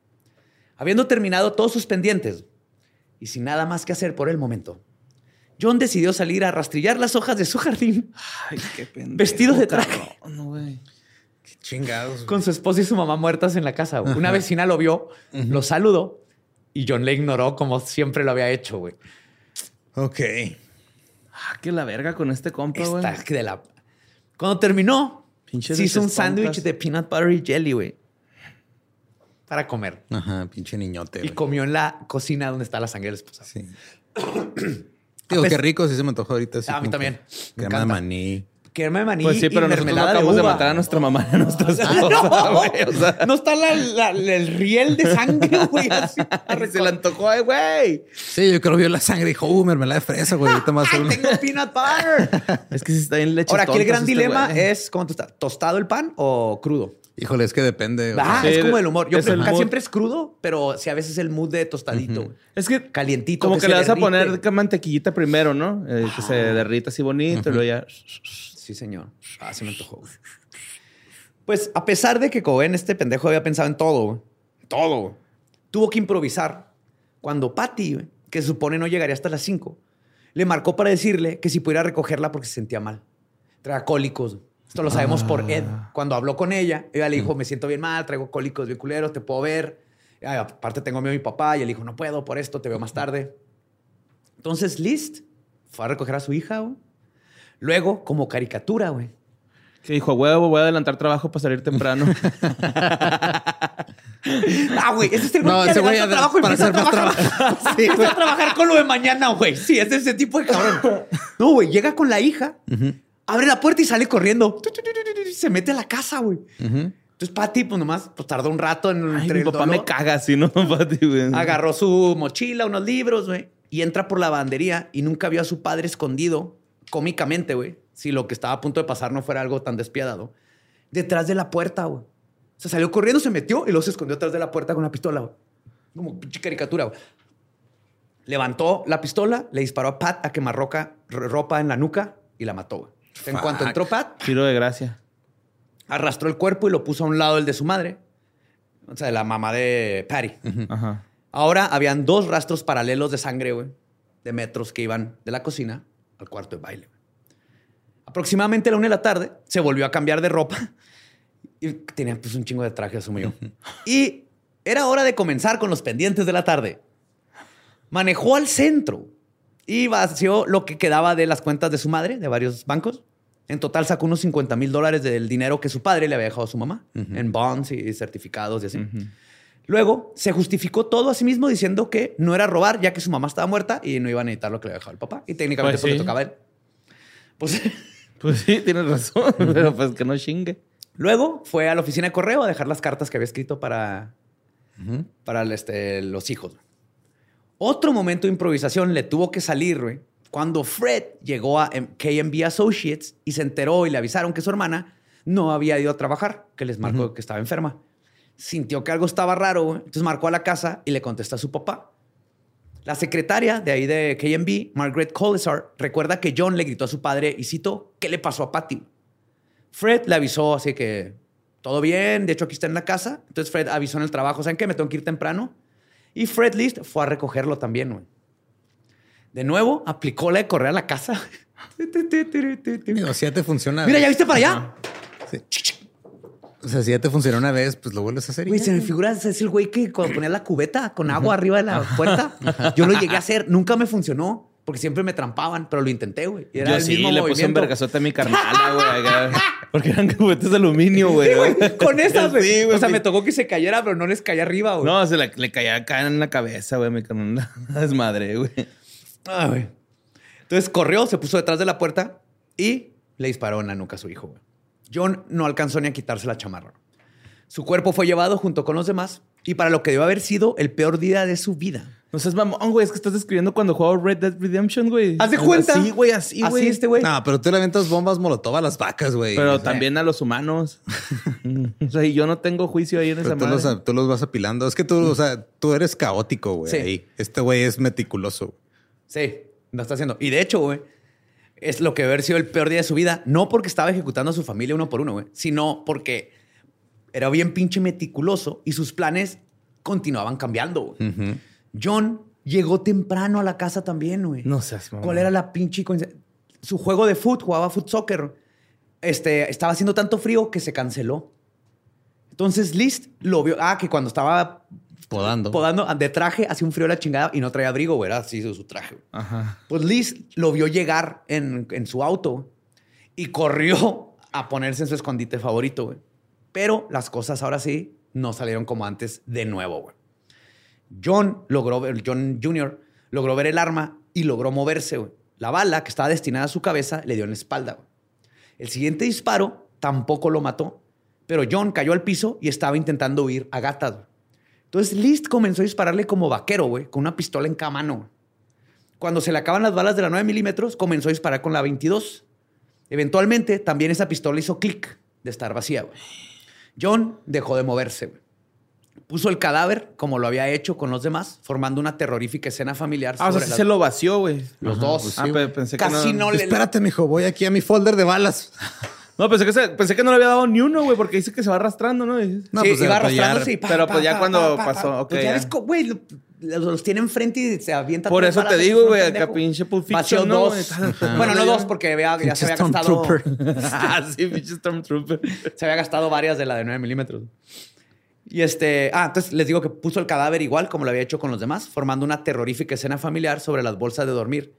D: Habiendo terminado todos sus pendientes y sin nada más que hacer por el momento, John decidió salir a rastrillar las hojas de su jardín
E: Ay, qué pendejo.
D: Vestido de traje.
E: cabrón, güey.
C: Qué chingados.
D: con su esposa y su mamá muertas en la casa. güey. Una vecina lo vio, lo saludó y John le ignoró como siempre lo había hecho, güey.
C: Ok.
E: Ah, que la verga con este compa, güey.
D: Está que de la... Cuando terminó,
E: Pinches
D: se hizo un sándwich de peanut butter y jelly, güey. Para comer.
C: Ajá, pinche niñote.
D: Y comió en la cocina donde está la sangre de la esposa.
C: Sí. Digo, qué rico, sí se me antojó ahorita. así
D: A mí también.
C: que
D: Me
C: Crema de
D: encanta.
C: maní.
D: Crema de maní
E: Pues sí,
D: y
E: pero nosotros no
D: mermelada de
E: acabamos de, matar a nuestra mamá y a nuestra esposa,
D: no,
E: güey. O sea,
D: no está la- la- el riel de sangre, güey. así.
E: se le antojó, güey.
C: Sí, yo creo que vio la sangre y dijo, uh, mermelada de fresa, güey. Ahorita más
D: tengo peanut butter.
E: Es que si está en leche.
D: Ahora, aquí el gran
E: este
D: dilema es, ¿cómo está? ¿Tostado el pan o crudo?
C: Híjole, es que depende.
D: Ah,
E: Sí,
D: es como el humor. Yo creo
E: el
D: que siempre es crudo, pero sí a veces el mood de tostadito.
E: Es que
D: Calientito.
E: como que, le vas a poner mantequillita primero, ¿no? Eh, que se derrita así bonito y luego ya.
D: Sí, señor. Ah, se me antojó. güey. Pues a pesar de que Cohen, este pendejo, había pensado en todo, güey, todo, güey, tuvo que improvisar. Cuando Patty, que se supone no llegaría hasta las 5, le marcó para decirle que si pudiera recogerla porque se sentía mal. Traía cólicos. Esto lo sabemos por Ed. Cuando habló con ella, ella le dijo, me siento bien mal, traigo cólicos bien culeros, te puedo ver. Ah, aparte tengo miedo a mi papá. Y él dijo, no puedo por esto, te veo más tarde. Entonces, List fue a recoger a su hija, güey. Luego, como caricatura, güey.
E: Que dijo, "A huevo, voy a adelantar trabajo para salir temprano.
D: Ah, güey, ese es el güey
C: No,
D: que adelanta trabajo y
C: para
D: empieza a
C: hacer más
D: trabajar. empieza a trabajar con lo de mañana, güey. Sí, es ese tipo de cabrón. No, güey, llega con la hija, abre la puerta y sale corriendo. Se mete a la casa, güey. Entonces, Patty, pues nomás, pues tardó un rato en
E: Ay,
D: entre
E: mi
D: el
E: papá
D: dolor.
E: me caga así, ¿no, Pati, güey?
D: Agarró su mochila, unos libros, güey, y entra por la lavandería y nunca vio a su padre escondido, cómicamente, güey, si lo que estaba a punto de pasar no fuera algo tan despiadado, detrás de la puerta, güey. O sea, salió corriendo, se metió y luego se escondió atrás de la puerta con la pistola, güey. Como pinche caricatura, güey. Levantó la pistola, le disparó a Pat a quemarroca ropa en la nuca y la mató, güey. En cuanto entró Pat,
E: Giro de gracia.
D: arrastró el cuerpo y lo puso a un lado del de su madre. O sea, de la mamá de Patty.
E: Ajá.
D: Ahora habían dos rastros paralelos de sangre, güey, de metros que iban de la cocina al cuarto de baile. Aproximadamente a la una de la tarde se volvió a cambiar de ropa y tenía pues un chingo de traje, asumo yo. y era hora de comenzar con los pendientes de la tarde. Manejó al centro y vació lo que quedaba de las cuentas de su madre, de varios bancos. En total sacó unos 50 mil dólares del dinero que su padre le había dejado a su mamá en bonds y certificados y así. Luego se justificó todo a sí mismo diciendo que no era robar, ya que su mamá estaba muerta y no iba a necesitar lo que le había dejado el papá. Y técnicamente
E: Pues
D: pues le tocaba a él. Pues
E: Pues sí, tienes razón, pero pues que no chingue.
D: luego fue a la oficina de correo a dejar las cartas que había escrito para, para el, este, los hijos. Otro momento de improvisación le tuvo que salir, güey, cuando Fred llegó a KMB Associates y se enteró y le avisaron que su hermana no había ido a trabajar, que les marcó que estaba enferma. Sintió que algo estaba raro, güey, entonces marcó a la casa y le contestó a su papá. La secretaria de ahí de KMB, Margaret Colasar, recuerda que John le gritó a su padre y citó, ¿qué le pasó a Patty? Fred le avisó así que todo bien, de hecho aquí está en la casa. Entonces Fred avisó en el trabajo, ¿saben qué? Me tengo que ir temprano. Y Fred List fue a recogerlo también, güey. De nuevo, aplicó la de correr a la casa.
C: digo, si ya te funciona.
D: Mira, ¿ya viste para allá?
C: O sea, si ya te funciona una vez, pues lo vuelves a hacer.
D: Güey, se me figura, es el güey que cuando ponía la cubeta con agua arriba de la puerta. Yo lo llegué a hacer, nunca me funcionó porque siempre me trampaban, pero lo intenté, güey. Y Era
E: Yo
D: el
E: sí,
D: mismo
E: le puse un
D: movimiento.
E: vergazote a mi carnala, güey. Porque eran cubetes de aluminio, güey.
D: Sí, güey, con esas, güey.
E: Sí, güey.
D: o sea, me tocó que se cayera, pero no les caía arriba, güey.
E: No, se le, le caía acá en la cabeza, güey. Mi carnala. Desmadre, güey.
D: Ah, güey. Entonces corrió, se puso detrás de la puerta y le disparó en la nuca a su hijo. güey. John no alcanzó ni a quitarse la chamarra. Su cuerpo fue llevado junto con los demás y para lo que debió haber sido el peor día de su vida.
E: No seas mamón, güey. Es que estás describiendo cuando jugaba Red Dead Redemption, güey.
D: ¿Haz de cuenta?
E: Así, güey, así, güey.
D: Así este güey.
C: No, pero tú le aventas bombas molotov a las vacas, güey.
E: Pero
C: O sea,
E: también a los humanos. o sea, y yo no tengo juicio ahí en
C: pero
E: esa
C: tú,
E: madre.
C: los, tú los vas apilando. Es que tú, o sea, tú eres caótico, güey.
D: Sí.
C: ahí. Este güey es meticuloso.
D: Sí, lo está haciendo. Y de hecho, güey, es lo que haber sido el peor día de su vida. No porque estaba ejecutando a su familia uno por uno, güey, sino porque era bien pinche meticuloso y sus planes continuaban cambiando. güey. John llegó temprano a la casa también, güey.
E: No seas mamón.
D: ¿Cuál era la pinche coincidencia? Su juego de foot, jugaba foot soccer. Este, estaba haciendo tanto frío que se canceló. Entonces List lo vio. Ah, que cuando estaba
C: Podando.
D: podando de traje, hacía un frío de la chingada y no traía abrigo, güey. Era así su traje.
E: Ajá.
D: Pues Liz lo vio llegar en, en su auto y corrió a ponerse en su escondite favorito, güey. Pero las cosas ahora sí no salieron como antes de nuevo, güey. John logró ver, John Jr. logró ver el arma y logró moverse, güey. La bala que estaba destinada a su cabeza le dio en la espalda, güey. El siguiente disparo tampoco lo mató, pero John cayó al piso y estaba intentando huir a gatas, güey. Entonces List comenzó a dispararle como vaquero, güey, con una pistola en cada mano. Cuando se le acaban las balas de la 9 milímetros, comenzó a disparar con la 22. Eventualmente, también esa pistola hizo clic de estar vacía. güey. John dejó de moverse. güey. Puso el cadáver como lo había hecho con los demás, formando una terrorífica escena familiar.
E: Ah, o sea,
D: sobre
E: sí
D: las-
E: se lo vació, güey.
D: Los
C: Ajá,
D: dos.
C: pues
E: Ah,
C: sí, güey.
E: pensé que
D: Casi no, le...
C: Espérate, mijo, voy aquí a mi folder de balas.
E: No, pensé que, se- pensé que no le había dado ni uno, güey, porque dice que se va arrastrando, ¿no? Y-
C: No,
D: sí,
C: pues,
D: iba
C: ya-
D: arrastrándose y pa,
E: pero
D: pa,
E: pues ya
D: pa,
E: cuando
D: pa, pa,
E: pasó,
D: pa.
E: ok,
D: Pues ya
E: ya.
D: ves, güey, lo- los, los tiene enfrente y se avienta
E: Por eso te digo, güey, acá pinche Pulp Fiction, ¿no,
D: dos. bueno, no dos, porque había- ya se había gastado...
C: Stormtrooper.
E: ah, sí, pinche Stormtrooper.
D: Se había gastado varias de la de 9 milímetros. Y este, ah, entonces les digo que puso el cadáver igual como lo había hecho con los demás, formando una terrorífica escena familiar sobre las bolsas de dormir,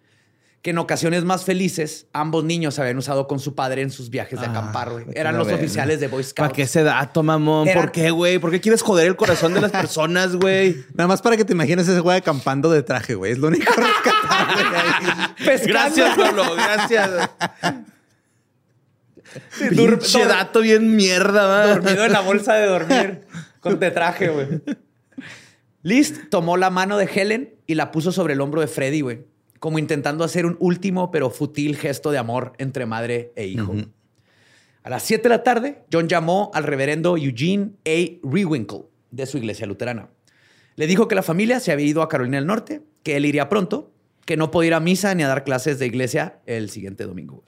D: que en ocasiones más felices ambos niños habían usado con su padre en sus viajes de
E: Ah,
D: acampar, güey. Eran los oficiales de Boy Scouts.
E: ¿Para qué ese dato, mamón?
D: Eran-
E: ¿Por qué, güey? ¿Por qué quieres joder el corazón de las personas, güey?
C: Nada más para que te imagines ese güey acampando de traje, güey. Es lo único rescatable.
E: Gracias, Pablo, gracias.
D: dur-
E: Pinche dato bien mierda, va.
D: Dormido en la bolsa de dormir con de traje, güey. List tomó la mano de Helen y la puso sobre el hombro de Freddy, güey. Como intentando hacer un último pero futil gesto de amor entre madre e hijo. A las 7 de la tarde, John llamó al reverendo Eugene A. Rewinkle de su iglesia luterana. Le dijo que la familia se había ido a Carolina del Norte, que él iría pronto, que no podía ir a misa ni a dar clases de iglesia el siguiente domingo.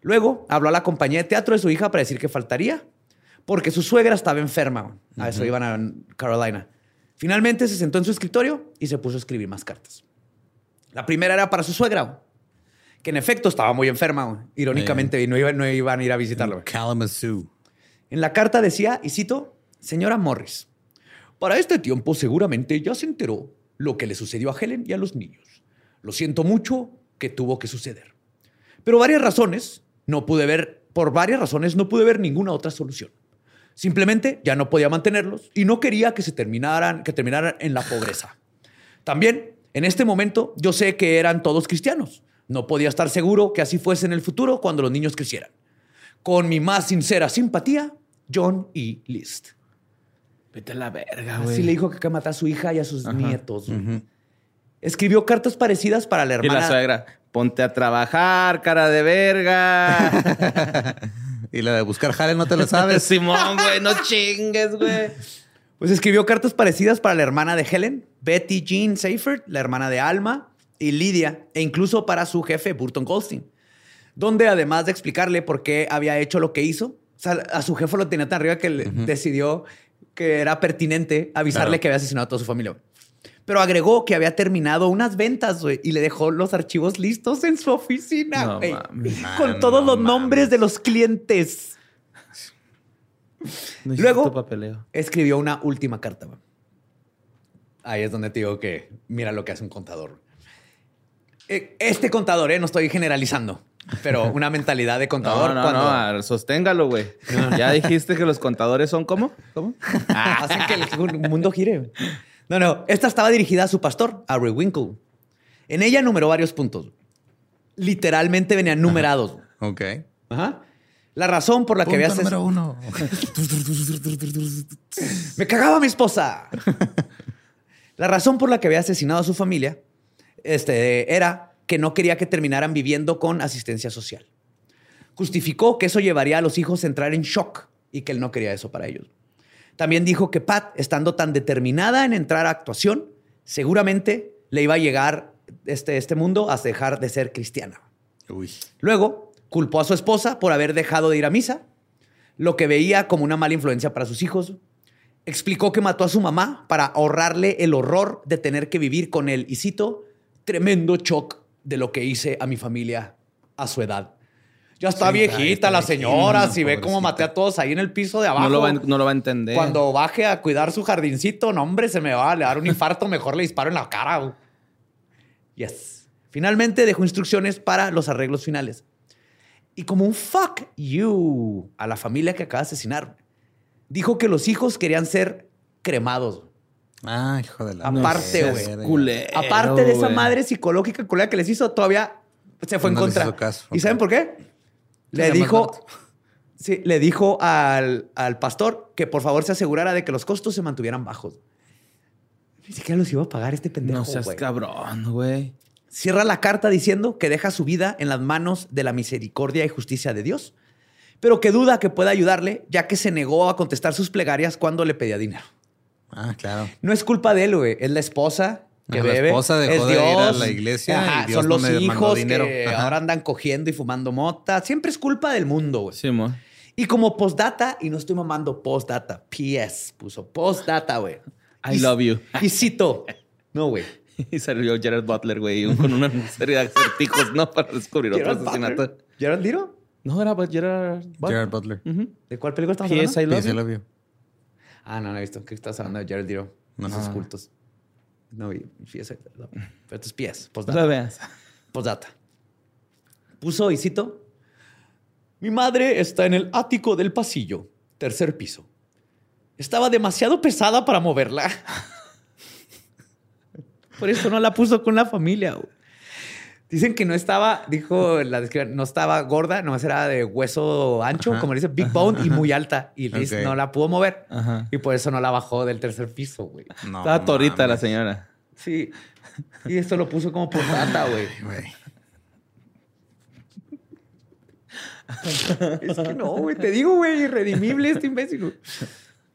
D: Luego habló a la compañía de teatro de su hija para decir que faltaría, porque su suegra estaba enferma. A eso iban a Carolina. Finalmente se sentó en su escritorio y se puso a escribir más cartas. La primera era para su suegra, que en efecto estaba muy enferma, irónicamente, y no, iba- no iban a ir a visitarla.
C: Kalamazoo.
D: En la carta decía, y cito, señora Morris, para este tiempo seguramente ya se enteró lo que le sucedió a Helen y a los niños. Lo siento mucho que tuvo que suceder. Pero varias razones, no pude ver, por varias razones no pude ver ninguna otra solución. Simplemente ya no podía mantenerlos y no quería que se terminaran, que terminaran en la pobreza. También, en este momento, yo sé que eran todos cristianos. No podía estar seguro que así fuese en el futuro cuando los niños crecieran. Con mi más sincera simpatía, John E. List.
E: Vete a la verga, güey.
D: Así le dijo que mata a su hija y a sus nietos. Escribió cartas parecidas para la
E: Y
D: hermana.
E: la suegra, ponte a trabajar, cara de verga.
C: Y la de buscar jale no te la sabes.
E: Simón, güey, no chingues, güey.
D: Pues escribió cartas parecidas para la hermana de Helen, Betty Jean Seifert, la hermana de Alma y Lydia, e incluso para su jefe, Burton Goldstein, donde además de explicarle por qué había hecho lo que hizo, o sea, a su jefe lo tenía tan arriba que decidió que era pertinente avisarle
C: Claro.
D: que había asesinado a toda su familia. Pero agregó que había terminado unas ventas güey, y le dejó los archivos listos en su oficina,
E: No
D: con
C: Man,
D: todos
C: no
D: los nombres de los clientes.
E: No hiciste
D: Luego-
E: papeleo.
D: escribió una última carta. Ahí es donde te digo que mira lo que hace un contador. Eh, Este contador, eh, no estoy generalizando, pero una mentalidad de contador.
E: No, no,
D: cuando
E: no, ah, sosténgalo, güey. Ya dijiste que los contadores son cómo? ¿Cómo?
D: hacen que el mundo gire. No, no, esta estaba dirigida a su pastor, a Winkle. En ella numeró varios puntos. Literalmente venían numerados.
C: Ok.
D: Ajá. La razón por la que ases-
C: número uno.
D: Me cagaba mi esposa. La razón por la que había asesinado a su familia este, era que no quería que terminaran viviendo con asistencia social. Justificó que eso llevaría a los hijos a entrar en shock y que él no quería eso para ellos. También dijo que Pat, estando tan determinada en entrar a actuación, seguramente le iba a llegar este, este mundo a dejar de ser cristiana.
C: Uy.
D: Luego, culpó a su esposa por haber dejado de ir a misa, lo que veía como una mala influencia para sus hijos. Explicó que mató a su mamá para ahorrarle el horror de tener que vivir con el, y cito, tremendo shock de lo que hice a mi familia a su edad. Ya está
C: Sí,
D: viejita
C: está
D: la señora, si ve cómo maté a todos ahí en el piso de abajo.
E: No lo, va, a- no lo va a entender.
D: Cuando baje a cuidar su jardincito, no, hombre, se me va a dar un infarto, mejor le disparo en la cara. Yes. Finalmente dejó instrucciones para los arreglos finales. Y como un fuck you a la familia que acaba de asesinar, dijo que los hijos querían ser cremados.
C: Ah, hijo de la
D: Aparte, güey. Aparte de esa madre psicológica culera que les hizo, todavía se fue en
C: No
D: contra.
C: hizo caso.
D: ¿Y saben por qué? Le dijo, sí, le dijo al, al pastor que por favor se asegurara de que los costos se mantuvieran bajos. Ni siquiera los iba a pagar este pendejo.
E: No seas
D: güey.
E: cabrón, güey.
D: Cierra la carta diciendo que deja su vida en las manos de la misericordia y justicia de Dios, pero que duda que pueda ayudarle, ya que se negó a contestar sus plegarias cuando le pedía dinero.
C: Ah, claro.
D: No es culpa de él, güey. Es la esposa que
C: Ah, la
D: bebe.
C: esposa dejó
D: es
C: de ir a
D: Dios.
C: la iglesia
D: Ajá,
C: y Dios
D: son
C: no
D: los hijos que
C: Ajá.
D: ahora andan cogiendo y fumando mota. Siempre es culpa del mundo, güey.
E: Sí, mo.
D: Y como postdata, y no estoy mamando postdata, PS, puso postdata, güey.
E: I love you.
D: Y cito. No, güey.
E: Y salió Gerard Butler, güey, con una serie de acertijos, ¿no? Para descubrir otro asesinato.
D: Butler. ¿Gerard Liro?
E: No, era Gerard Butler.
C: Gerard Butler.
E: Ujú.
D: ¿De cuál película estamos
E: P.S. I
D: hablando?
E: love
C: Sí,
E: you.
C: I love you.
D: Ah, no, no he visto. ¿Qué estás hablando de Gerard Liro? No,
C: No.
D: esos cultos. No vi. PS, pero esto es PS,
E: No
D: postdata.
E: la veas.
D: Postdata. Puso, y cito, mi madre está en el ático del pasillo, tercer piso. Estaba demasiado pesada para moverla. Por eso no la puso con la familia. güey. Dicen que no estaba, dijo la descripción, no estaba gorda, nomás era de hueso ancho,
C: Ajá.
D: como le dice, big bone y muy alta. Y Liz no la pudo mover.
E: Ajá.
D: Y por eso no la bajó del tercer piso, güey.
C: No,
E: Estaba torita la señora.
D: Sí. Y esto lo puso como postdata, güey.
C: Güey.
D: Es que no, güey. Te digo, güey, irredimible este imbécil. güey.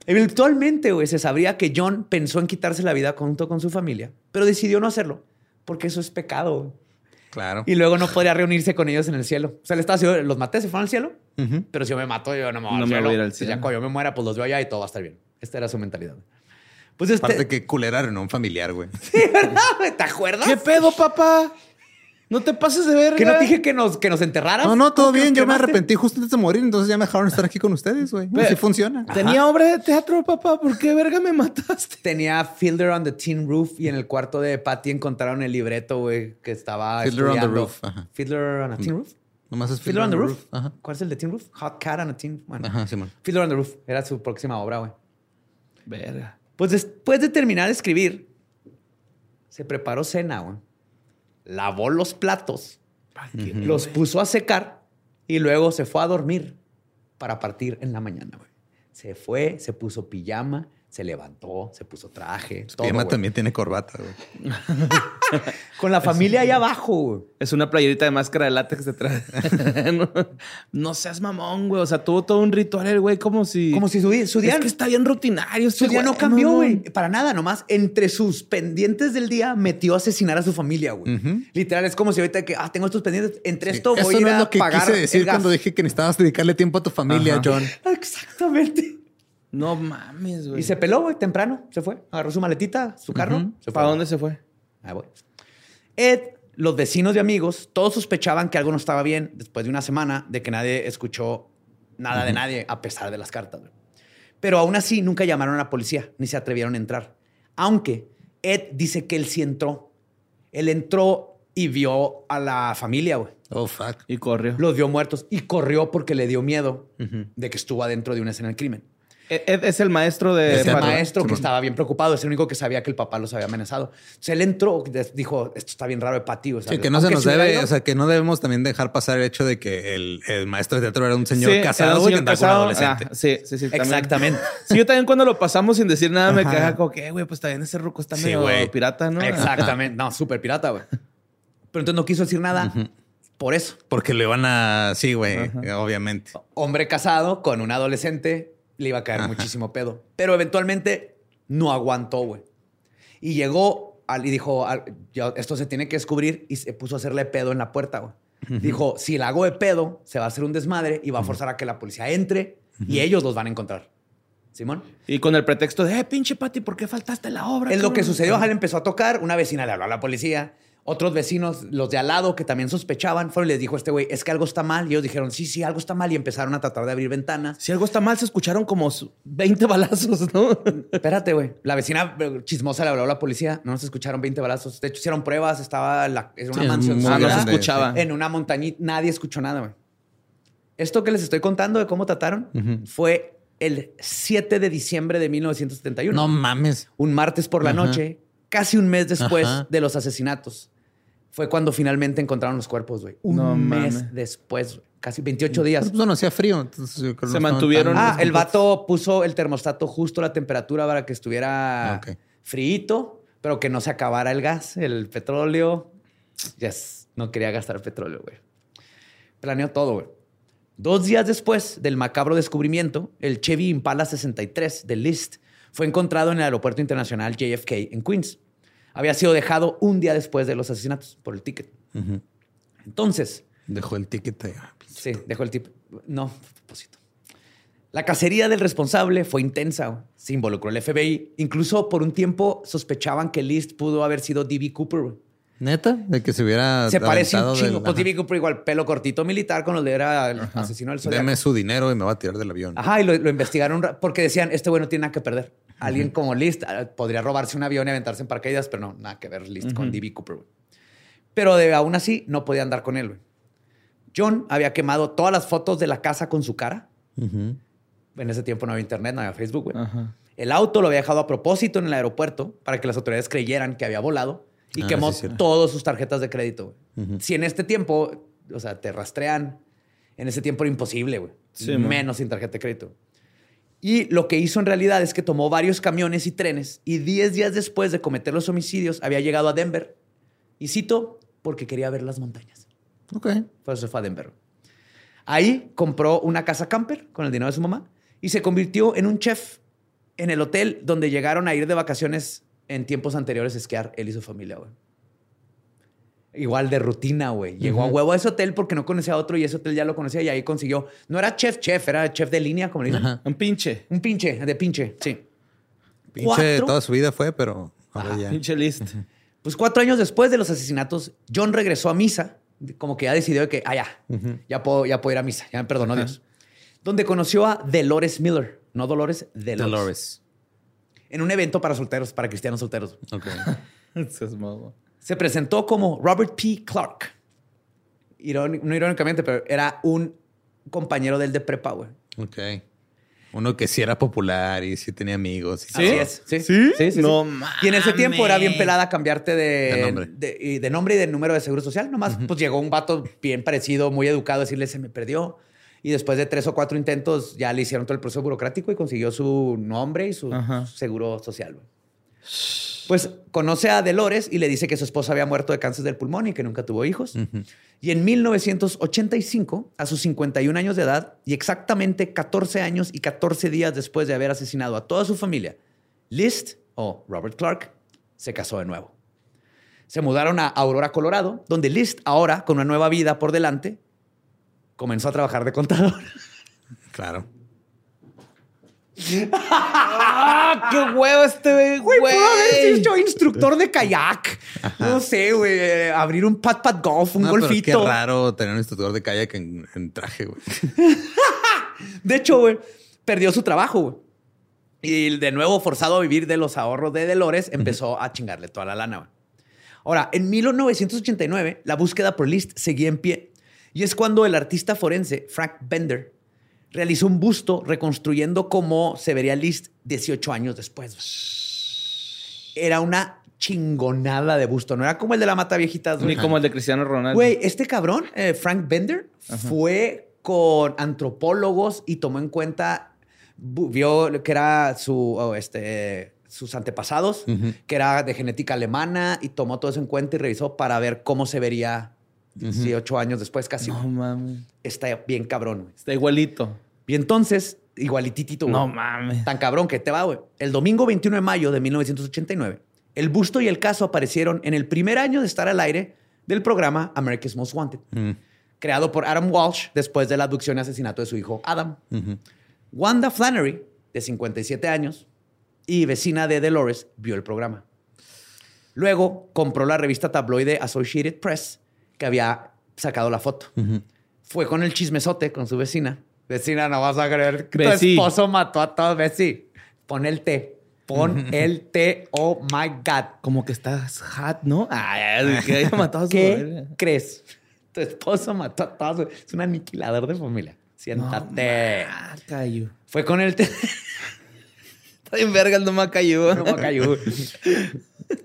D: Eventualmente, güey, se sabría que John pensó en quitarse la vida junto con su familia, pero decidió no hacerlo porque eso es pecado. güey.
C: Claro.
D: Y luego no podría reunirse con ellos en el cielo. O sea, estaba diciendo, los maté, se fueron al cielo,
C: Ujú.
D: pero si yo me mato, yo no me voy
E: No
D: al
E: me
D: cielo.
E: voy a ir al
D: Si Ya
E: cielo.
D: cuando yo me muera, pues los veo allá y todo va a estar bien. Esta era su mentalidad. Pues este...
C: Aparte que culeraron a un familiar, güey.
D: Sí, ¿verdad, güey? ¿Te acuerdas?
E: ¿Qué pedo, papá? No te pases de verga.
D: Que no te dije que nos, que nos enterraras.
C: No, no, todo
D: ¿Cómo que
C: bien. Yo me arrepentí justo antes de morir, entonces ya me dejaron estar aquí con ustedes, güey. Así funciona.
E: Tenía obra de teatro, papá. ¿Por qué verga me mataste?
D: Tenía Fielder on the Tin Roof y en el cuarto de Patty encontraron el libreto, güey, que estaba
C: Fiddler on the
D: estudiando.
C: Roof, ajá.
D: Fiddler on a Tin Roof.
C: Nomás es
D: Fiddler on the Roof.
C: Ajá.
D: ¿Cuál es el de Tin Roof? Hot Cat on a Tin. Bueno,
C: Ajá, Simón.
D: Fiddler on the Roof era su próxima obra, güey.
E: Verga.
D: Pues después de terminar de escribir, se preparó cena, güey. Lavó los platos, los puso a secar y luego se fue a dormir para partir en la mañana, güey. Se fue, se puso pijama, se levantó, se puso traje.
C: Su
D: todo,
C: pijama
D: güey.
C: también tiene corbata, güey.
D: Con la familia ahí abajo, güey.
E: Es una playerita de máscara de látex detrás. no, no seas mamón, güey. O sea, tuvo todo un ritual el güey como si...
D: Como si su, día- su día,
E: Es que está bien rutinario.
D: su
E: este
D: día no
E: güey,
D: cambió, güey. Para nada, nomás. Entre sus pendientes del día metió a asesinar a su familia, güey. Literal, es como si ahorita que, ah, tengo estos pendientes. Entre
C: Sí,
D: esto voy
C: Eso
D: a ir
C: no es
D: a
C: lo que
D: pagar
C: quise decir cuando dije que necesitabas dedicarle tiempo a tu familia,
E: Ajá.
C: John.
D: Exactamente.
E: No mames, güey.
D: Y se peló, güey, temprano. Se fue. Agarró su maletita, su carro. Se fue.
E: ¿Para dónde se fue?
D: Ahí voy. Ed, los vecinos y amigos, todos sospechaban que algo no estaba bien después de una semana de que nadie escuchó nada de nadie a pesar de las cartas. güey. Pero aún así nunca llamaron a la policía ni se atrevieron a entrar. Aunque Ed dice que él sí entró. Él entró y vio a la familia, güey.
C: Oh, fuck.
E: Y corrió.
D: Los vio muertos y corrió porque le dio miedo de que estuvo adentro de una escena del crimen.
E: Ed Ed es el maestro de...
D: Es el maestro que estaba bien preocupado, es el único que sabía que el papá los había amenazado. O sea, él entró, dijo, esto está bien raro de Pati. O sea,
C: Sí, que no se nos debe,
D: ido-
C: o sea, que no debemos también dejar pasar el hecho de que el, el maestro de teatro era un señor
E: Sí,
C: casado
E: un
C: güey, que
E: señor
C: andaba con un
E: casado.
C: adolescente.
E: Ah, sí, sí, sí. también.
D: Exactamente.
E: Sí, yo también cuando lo pasamos sin decir nada me quedaba como que, "Eh, güey, pues también ese ruco está
C: Sí,
E: medio pirata, ¿no?
D: Exactamente. No, súper pirata, güey. Pero entonces no quiso decir nada por eso.
C: Porque le van a. Sí, güey, obviamente.
D: Hombre casado con un adolescente, le iba a caer
C: Ajá.
D: muchísimo pedo. Pero eventualmente no aguantó, güey. Y llegó al- y dijo, al- ya, esto se tiene que descubrir y se puso a hacerle pedo en la puerta, güey. Dijo, si la hago de pedo, se va a hacer un desmadre y va a forzar a que la policía entre y ellos los van a encontrar. Simón.
E: Y con el pretexto de, eh, pinche Pati, ¿por qué faltaste la obra?
D: Es lo que
E: cabrón?"
D: sucedió. Él empezó a tocar. Una vecina le habló a la policía. Otros vecinos, los de al lado, que también sospechaban, fueron y les dijo a este güey, es que algo está mal. Y ellos dijeron, sí, sí, algo está mal. Y empezaron a tratar de abrir ventanas.
E: Si algo está mal, se escucharon como su- 20 balazos, ¿no?
D: Espérate, güey. La vecina eh, chismosa le habló a la policía. No nos escucharon 20 balazos. De hecho, hicieron pruebas. Estaba en la, en una
C: Sí,
D: mansión.
E: Ah, no se escuchaba.
D: En una montañita. Nadie escuchó nada, güey. Esto que les estoy contando de cómo trataron fue el 7 de diciembre de 1971.
C: No mames.
D: un martes por la noche, casi un mes después
C: Ajá.
D: de los asesinatos. Fue cuando finalmente encontraron los cuerpos, güey. Un
E: No
D: mes después, güey. Casi 28 días.
C: Pero, pues, no hacía frío. entonces, yo creo que no
E: Se mantuvieron-
C: tan-
D: Ah, el vato puso el termostato justo a la temperatura para que estuviera
C: Ok.
D: fríito, pero que no se acabara el gas, el petróleo. Yes, no quería gastar petróleo, güey. Planeó todo, güey. Dos días después del macabro descubrimiento, el Chevy Impala 63 de List fue encontrado en el aeropuerto internacional JFK en Queens. Había sido dejado un día después de los asesinatos por el ticket. Entonces,
C: Dejó el ticket ahí.
D: sí, dejó el tip. No, propósito. La cacería del responsable fue intensa. Se involucró el FBI. Incluso por un tiempo sospechaban que List pudo haber sido D.B. Cooper.
C: ¿Neta? De que se hubiera
D: Se parece un chingo.
C: del-
D: Pues. D.B. Cooper igual, pelo cortito militar con los de era el asesino del Zodiaco.
C: Deme su dinero y me va a tirar del avión.
D: Ajá, y lo, lo investigaron porque decían, este güey no tiene nada que perder. Alguien como List ah, podría robarse un avión y aventarse en paracaídas, pero no, nada que ver List con D.B. Cooper. Pero de, aún así no podían dar con él. John había quemado todas las fotos de la casa con su cara. En ese tiempo no había internet, no había Facebook. güey. El auto lo había dejado a propósito en el aeropuerto para que las autoridades creyeran que había volado y
C: Ah,
D: quemó
C: sí, sí.
D: todas sus tarjetas de crédito. Si en este tiempo, o sea, te rastrean, en ese tiempo era imposible, güey.
E: Sí, man.
D: Menos sin tarjeta de crédito. Y lo que hizo en realidad es que tomó varios camiones y trenes y 10 días después de cometer los homicidios había llegado a Denver. Y cito, porque quería ver las montañas.
C: Ok.
D: Por eso fue a Denver. Ahí compró una casa camper con el dinero de su mamá y se convirtió en un chef en el hotel donde llegaron a ir de vacaciones en tiempos anteriores a esquiar él y su familia, güey. Igual de rutina, güey. Llegó a huevo a ese hotel porque no conocía a otro y ese hotel ya lo conocía y ahí consiguió. No era chef, chef, era chef de línea, como le dicen.
C: Ajá.
E: Un pinche.
D: Un pinche, de pinche, sí.
C: Pinche
D: Cuatro.
C: toda su vida fue, pero ahora
D: Ajá,
C: ya.
E: Pinche list.
D: Pues cuatro años después de los asesinatos, John regresó a misa, como que ya decidió de que, ah, ya, ya, puedo, ya puedo ir a misa, ya me perdonó Dios. Donde conoció a Dolores Miller, no Dolores, Dolores.
C: Dolores.
D: En un evento para solteros, para cristianos solteros.
C: Ok.
E: Seas mamón.
D: Se presentó como Robert P. Clark. No irónicamente, pero era un compañero del de prepa, güey.
C: Ok. Uno que sí era popular y sí tenía amigos. y
D: Así
C: todo.
D: es. Sí,
E: ¿Sí?
D: sí, sí,
E: No
D: sí. Y en ese tiempo era bien
E: mames.
D: pelada cambiarte de,
C: De nombre.
D: de, y de nombre y de número de seguro social. Nomás pues llegó un vato bien parecido, muy educado, a decirle se me perdió. Y después de tres o cuatro intentos ya le hicieron todo el proceso burocrático y consiguió su nombre y su
E: Ajá.
D: seguro social. güey. Pues conoce a Dolores y le dice que su esposa había muerto de cáncer del pulmón y que nunca tuvo hijos. Y en 1985, a sus 51 años de edad y exactamente 14 años y 14 días después de haber asesinado a toda su familia, List o Robert Clark se casó de nuevo. Se mudaron a Aurora, Colorado, donde List, ahora con una nueva vida por delante, comenzó a trabajar de contador.
C: Claro.
E: ¡Ah, qué huevo este güey!
D: Güey, pudo haber sido instructor de kayak. No sé, güey. Abrir un pat-pat golf, un
C: No, pero
D: golfito.
C: Qué raro tener un instructor de kayak en, en traje, güey.
D: De hecho, güey, perdió su trabajo, güey. Y de nuevo, forzado a vivir de los ahorros de Dolores, empezó a chingarle toda la lana, güey. Ahora, en 1989, la búsqueda por List seguía en pie. Y es cuando el artista forense Frank Bender realizó un busto reconstruyendo cómo se vería List 18 años después. Era una chingonada de busto. No era como el de la mata viejitas.
E: Ni como el de Cristiano Ronaldo.
D: Güey, este cabrón, eh, Frank Bender, fue con antropólogos y tomó en cuenta, vio que era su, oh, este, sus antepasados, que era de genética alemana y tomó todo eso en cuenta y revisó para ver cómo se vería 18 años después casi.
E: No mames.
D: Está bien cabrón. güey.
E: Está igualito.
D: Y entonces, igualititito. güey.
E: No mames.
D: Tan cabrón que te va, güey. El domingo 21 de mayo de 1989, el busto y el caso aparecieron en el primer año de estar al aire del programa America's Most Wanted, creado por Adam Walsh después de la abducción y asesinato de su hijo Adam. Wanda Flannery, de 57 años y vecina de Dolores, vio el programa. Luego compró la revista tabloide Associated Press, que había sacado la foto. Fue con el chismesote con su vecina. Vecina, no vas a creer que tu esposo mató a todos. Betsy, pon el té. Pon el té. Oh my God.
E: Como que estás hot, ¿no? Ay, que haya matado a su
D: ¿Qué crees? Tu esposo mató a todos. Es un aniquilador de familia. Siéntate.
E: Cayó.
D: Fue con el té.
E: Está bien verga el no me cayó.
D: No me cayó.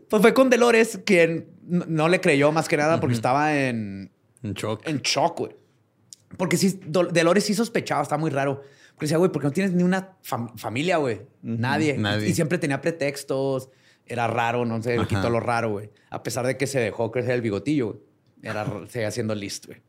D: Pues fue con Dolores, quien no, no le creyó más que nada porque estaba en,
C: Un shock.
D: en shock, güey. Porque sí, Dol- Dolores sí sospechaba, está muy raro. Porque decía, güey, ¿por qué no tienes ni una fam- familia, güey? Nadie.
C: Nadie.
D: Y siempre tenía pretextos. Era raro, no sé, le quitó lo raro, güey. A pesar de que se dejó crecer el bigotillo, güey. Era, seguía siendo listo, güey.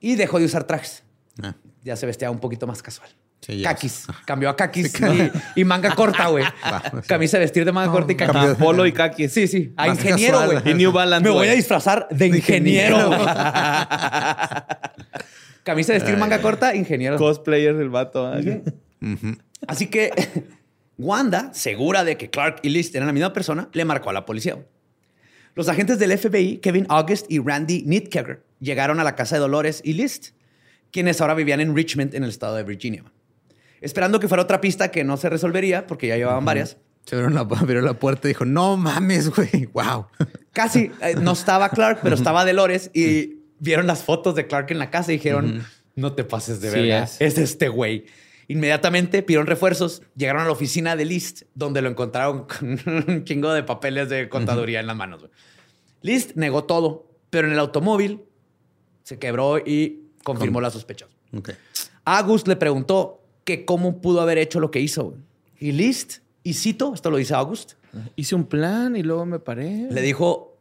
D: Y dejó de usar trajes.
C: Ah,
D: Ya se vestía un poquito más casual.
C: Sí.
D: Kakis. Cambió a kakis y, y manga corta, güey. Camisa de vestir de manga corta y
C: cambió.
E: Polo y kaki.
D: Sí, sí. A
C: Más
D: ingeniero, güey.
E: Y New Balance.
D: Me voy a disfrazar de ingeniero. Camisa de vestir manga corta, ingeniero.
E: Cosplayer del vato. ¿ah?
D: Así que Wanda, segura de que Clark y Liz eran la misma persona, le marcó a la policía. Los agentes del FBI, Kevin August y Randy Nitkeger, llegaron a la casa de Dolores y List, quienes ahora vivían en Richmond, en el estado de Virginia. Esperando que fuera otra pista que no se resolvería, porque ya llevaban varias.
C: Se abrió la, abrió la puerta y dijo, no mames, güey. Wow.
D: Casi eh, no estaba Clark, pero estaba Dolores y vieron las fotos de Clark en la casa y dijeron, no te pases de
E: Sí
D: verga,
E: es.
D: es este güey. Inmediatamente pidieron refuerzos, llegaron a la oficina de List, donde lo encontraron con un chingo de papeles de contaduría en las manos. güey. List negó todo, pero en el automóvil se quebró y confirmó las sospechas.
C: Ok.
D: August le preguntó que cómo pudo haber hecho lo que hizo. Y List, y cito, esto lo dice August,
E: Hice un plan y luego me paré.
D: le dijo,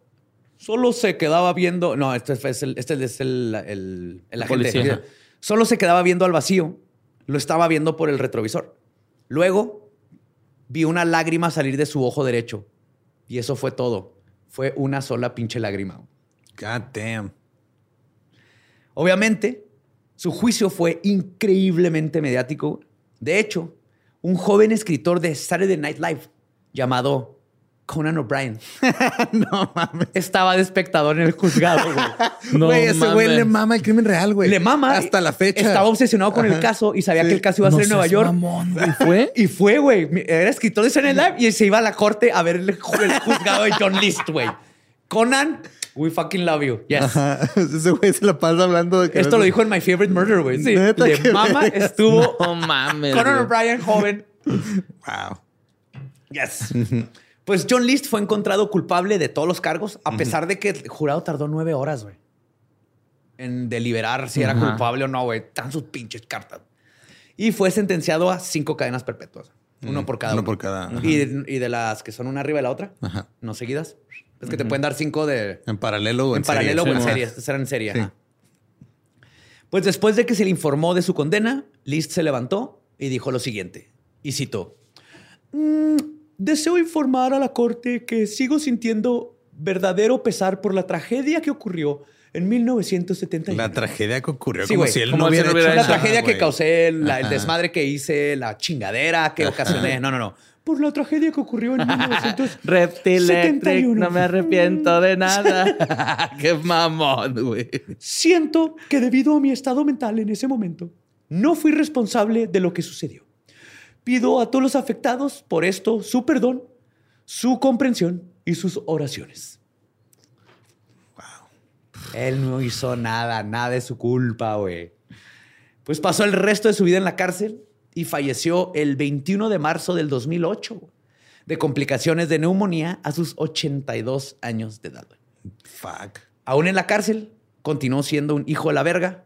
D: solo se quedaba viendo, no, este es el, este es el, el, el agente.
E: Policía.
D: Solo se quedaba viendo al vacío, lo estaba viendo por el retrovisor. Luego vi una lágrima salir de su ojo derecho y eso fue todo. Fue una sola pinche lágrima.
C: God damn.
D: Obviamente, su juicio fue increíblemente mediático. De hecho, un joven escritor de Saturday Night Live llamado Conan O'Brien
C: no mames.
D: estaba de espectador en el juzgado. güey.
E: No
C: güey, ese güey le mama el crimen real, güey.
D: Le mama.
C: Hasta la fecha.
D: Estaba obsesionado con el caso y sabía
C: Sí.
D: que el caso iba a ser
E: No
D: en Nueva York.
E: mamón, güey. ¿Fue?
D: Y fue, güey. Era escritor de Saturday Night Live y se iba a la corte a ver el juzgado de John List, güey. Conan, we fucking love you. Yes.
C: Ajá. Ese güey se la pasa hablando de que
D: Esto lo dijo en My Favorite Murder, güey. Sí.
C: Neta, qué
D: mama estuvo
E: No mames.
D: Conan. O'Brien joven.
C: Wow.
D: Yes. Pues John List fue encontrado culpable de todos los cargos, a pesar de que el jurado tardó nueve horas, güey. En deliberar si era culpable o no, güey. Tan sus pinches cartas. Y fue sentenciado a cinco cadenas perpetuas. Uno por cada
C: uno
D: uno.
C: por cada.
D: Y de, y de las que son una arriba de la otra,
C: Ajá.
D: no seguidas. Es que te pueden dar cinco de,
C: En paralelo o en,
D: en paralelo
C: serie.
D: o en serie. Eran en serie.
C: Sí.
D: ajá. Pues después de que se le informó de su condena, List se levantó y dijo lo siguiente. Y citó. "Mm, deseo informar a la corte que sigo sintiendo verdadero pesar por la tragedia que ocurrió en 1971.
C: La tragedia que ocurrió,
D: Sí,
C: como
D: güey,
C: si él
E: como
C: no hubiera hecho
D: la tragedia que causé, la- el
C: Ajá.
D: desmadre que hice, la chingadera que ocasioné. No, no, no. Por la tragedia que ocurrió en 1971.
E: Reptilectric, no me arrepiento de nada. Qué mamón, güey.
D: Siento que debido a mi estado mental en ese momento, no fui responsable de lo que sucedió. Pido a todos los afectados por esto su perdón, su comprensión y sus oraciones. Él no hizo nada, nada de su culpa, güey. Pues pasó el resto de su vida en la cárcel y falleció el 21 de marzo del 2008 de complicaciones de neumonía a sus 82 años de edad.
C: Fuck.
D: Aún en la cárcel, continuó siendo un hijo de la verga,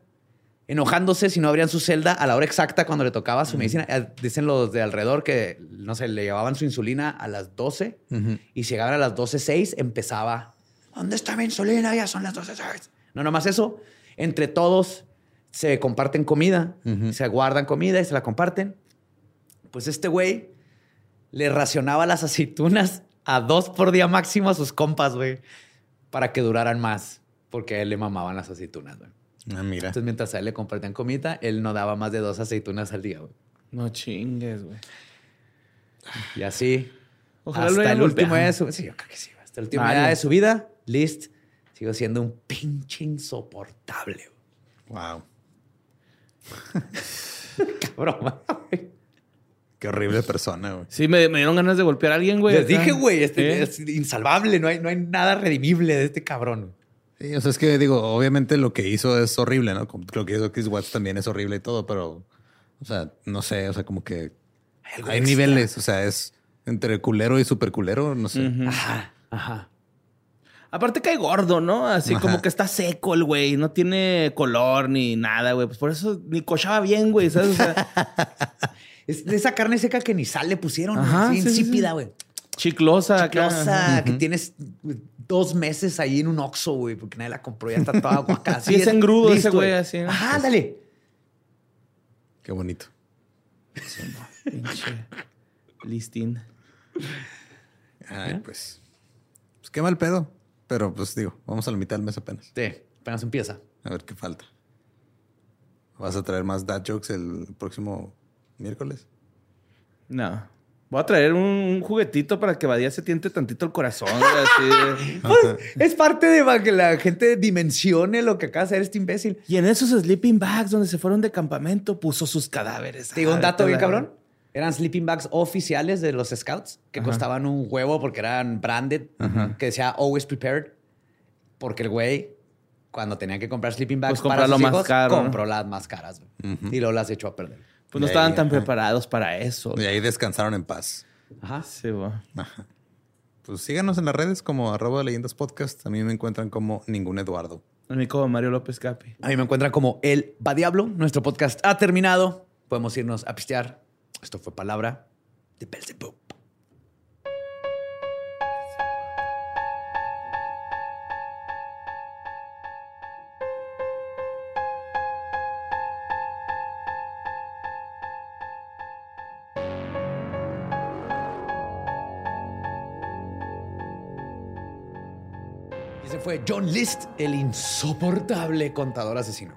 D: enojándose si no abrían su celda a la hora exacta cuando le tocaba su medicina. Eh, Dicen los de alrededor que, no sé, le llevaban su insulina a las 12
C: Ujú.
D: y si llegaban a las 12.06 empezaba, ¿dónde está mi insulina? Ya son las 12.06. No, nomás eso. Entre todos se comparten comida, se guardan comida y se la comparten. Pues este güey le racionaba las aceitunas a dos por día máximo a sus compas, güey, para que duraran más, porque a él le mamaban las aceitunas, güey.
C: Ah, mira.
D: Entonces, mientras a él le compartían comida, él no daba más de dos aceitunas al día, güey.
E: No chingues, güey.
D: Y así,
E: Ojalá lo
D: hasta el último día de su sí, yo creo que sí, hasta el último
E: Vale.
D: día de su vida, List siguió siendo un pinche insoportable, güey.
C: Wow.
D: Cabrón, güey.
C: Qué horrible persona, güey.
E: Sí, me, me dieron ganas de golpear a alguien, güey.
D: Les dije, güey, este es insalvable, no hay, no hay nada redimible de este cabrón.
C: Sí, o sea, es que digo, obviamente lo que hizo es horrible, ¿no? Lo que hizo Chris Watts también es horrible y todo, pero, o sea, no sé, o sea, como que hay niveles, o sea, es entre culero y super culero, no sé.
D: Ajá, ajá.
E: Aparte cae gordo, ¿no? Así
C: Ajá.
E: como que está seco el güey. No tiene color ni nada, güey. Pues por eso ni cochaba bien, güey. ¿Sabes? O sea,
D: Es de esa carne seca que ni sal le pusieron,
E: Ajá,
D: así
E: sí, sí,
D: insípida,
E: sí.
D: güey.
E: chiclosa. acá.
D: Chiclosa, que tienes dos meses ahí en un Oxxo, güey, porque nadie la compró, ya está toda guacada.
E: Sí, es engrudo ese güey, así, ¿no?
D: Ajá, dale.
C: Qué bonito.
E: Pinche listín.
C: Ay, pues. Pues qué mal pedo. Pero pues digo, vamos a la mitad del mes apenas.
D: Sí, apenas empieza.
C: A ver qué falta. ¿Vas a traer más dad jokes el próximo miércoles?
E: No. Voy a traer un, un juguetito para que Badía se tiente tantito el corazón. así.
D: Pues, es parte de que la gente dimensione lo que acaba de hacer este imbécil.
E: Y en esos sleeping bags donde se fueron de campamento puso sus cadáveres.
D: Te digo un
E: Ah,
D: dato bien cabrón. Eran sleeping bags oficiales de los scouts que costaban un huevo porque eran branded, que decía always prepared. Porque el güey, cuando tenía que comprar sleeping bags
E: Pues
D: para sus
E: más
D: hijos,
E: caro, ¿no?
D: compró las más caras. güey. Y luego las echó a perder.
E: Pues no
C: ahí,
E: estaban tan preparados para eso.
C: Y ahí descansaron en paz.
D: Ajá.
E: Sí.
C: Ajá. Pues síganos en las redes como arroba leyendas podcast. A mí me encuentran como ningún Eduardo.
E: A mí como Mario López Capi.
D: A mí me encuentran como El Va Diablo. Nuestro podcast ha terminado. Podemos irnos a pistear. Esto fue palabra de Belzebub. Fue John List, el insoportable contador asesino.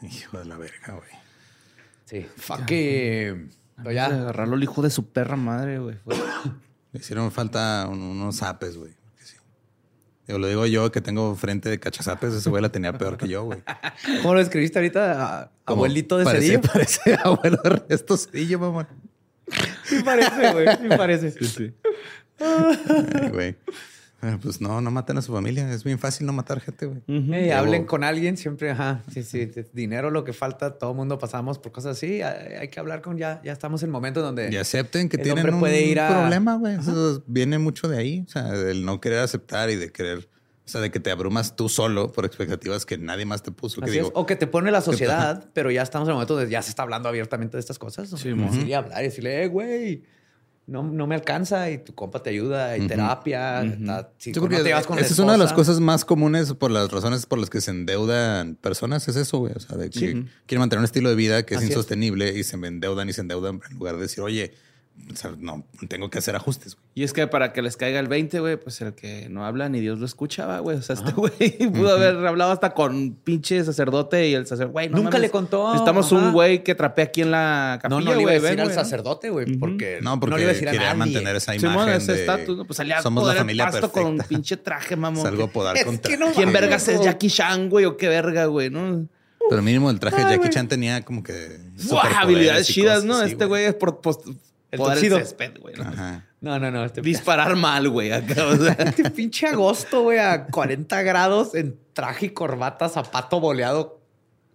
C: Hijo de la verga, güey.
D: Sí, fuck que... Pero
E: Ya. Agarrarlo el hijo de su perra madre, güey.
C: Le hicieron falta un- unos zapes, güey. Sí. Lo digo yo que tengo frente de cachazapes. Ese güey la tenía peor que yo, güey.
D: ¿cómo lo escribiste ahorita? Abuelito de
C: parece,
D: Cedillo.
C: Parece abuelo de Ernesto Cedillo, mamá.
D: Sí parece, güey. Sí parece.
E: Sí, sí.
C: Ay, güey. Eh, Pues no, no maten a su familia. Es bien fácil no matar gente, güey.
D: Ey,
C: Luego-
D: hablen con alguien siempre, ajá. Sí, sí, es dinero lo que falta. Todo el mundo pasamos por cosas así. Hay, que hablar con ya. Ya estamos en el momento donde
C: Y acepten que tienen un
D: puede ir a-
C: problema, güey. Eso viene mucho de ahí. O sea, del no querer aceptar y de querer... O sea, de que te abrumas tú solo por expectativas que nadie más te puso. Que
D: Así
C: digo,
D: es. O que te pone la sociedad, pero ya estamos en el momento donde ya se está hablando abiertamente de estas cosas.
E: Sí,
D: Sí,
E: mo.
D: y hablar y decirle, eh, güey, no, no me alcanza y tu compa te ayuda, hay terapia. si
C: Sí,
D: no te con
C: esa es una de las cosas más comunes por las razones por las que se endeudan personas. Es eso, güey. O sea, de que quieren mantener un estilo de vida que es
D: Así es.
C: insostenible y se endeudan y se endeudan en lugar de decir, oye, o sea, no, tengo que hacer ajustes. güey.
E: Y es que para que les caiga el 20, güey, pues el que no habla ni Dios lo escuchaba, güey. O sea, este güey pudo haber hablado hasta con pinche sacerdote y el sacerdote, güey, no
D: Nunca
E: mames,
D: le contó,
E: Necesitamos
D: ajá.
E: un güey que trapee aquí en la
D: No,
E: capilla,
D: no le iba a decir
E: ven,
D: al
E: güey.
D: sacerdote, güey, porque
C: No, porque
D: le iba a decir a
C: quería
D: nadie.
C: mantener esa imagen
E: Simón, ese
C: de
E: estatus, ¿no? pues salía a
C: somos la familia
E: pasto
C: perfecta.
E: con un pinche traje, mamón.
C: Salgo a podar
D: Es
C: contra.
D: que no
E: ¿Quién vergas es
D: no.
E: Jackie Chan, güey? ¿O qué verga, güey? ¿No?
C: Pero mínimo el traje de Jackie Chan tenía como que... Superpoderes
E: Habilidades chidas, ¿no? este güey es por
D: El
E: podar el césped, güey. ¿no?
D: No, no, no. Este,
E: Disparar mal, güey. Acá, o sea.
D: este pinche agosto, güey, a 40 grados en traje y corbata, zapato boleado,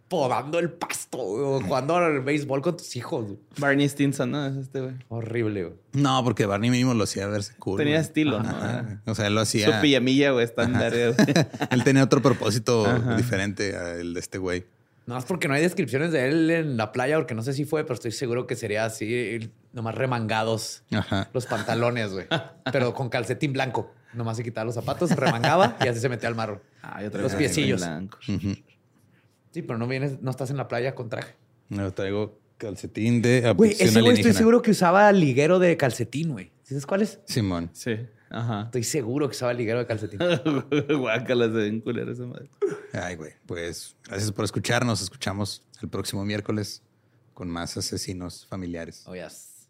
D: podando el pasto, güey, jugando al béisbol con tus hijos. güey.
E: Barney Stinson, ¿no? Es este, güey.
D: Horrible, güey.
C: No, porque Barney mínimo lo hacía verse cool.
E: Tenía estilo, ¿no?
C: O sea, él lo
E: Su
C: hacía...
E: pijamilla, güey, estándar.
C: él tenía otro propósito
E: Ajá.
C: diferente al de este güey.
D: Nada más porque no hay descripciones de él en la playa, porque no sé si fue, pero estoy seguro que sería así, nomás remangados
C: Ajá.
D: los pantalones, güey. Pero con calcetín blanco. Nomás se quitaba los zapatos, remangaba y así se metía al mar.
E: Ah, yo
D: Los
E: traigo
D: piecillos.
E: blanco.
C: Ujú.
D: Sí, pero no vienes, no estás en la playa con traje.
C: Yo traigo calcetín de
D: Güey, ese güey estoy seguro que usaba liguero de calcetín, güey. ¿Sabes cuál es?
C: Simón.
E: Sí. Ajá.
D: Estoy seguro que usaba liguero de calcetín.
E: Guácala, se ven culera esa madre.
C: Ay, güey. Pues gracias por escucharnos. Escuchamos el próximo miércoles con más asesinos familiares.
D: Oh, yes.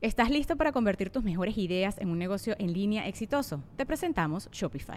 B: ¿Estás listo para convertir tus mejores ideas en un negocio en línea exitoso? Te presentamos Shopify.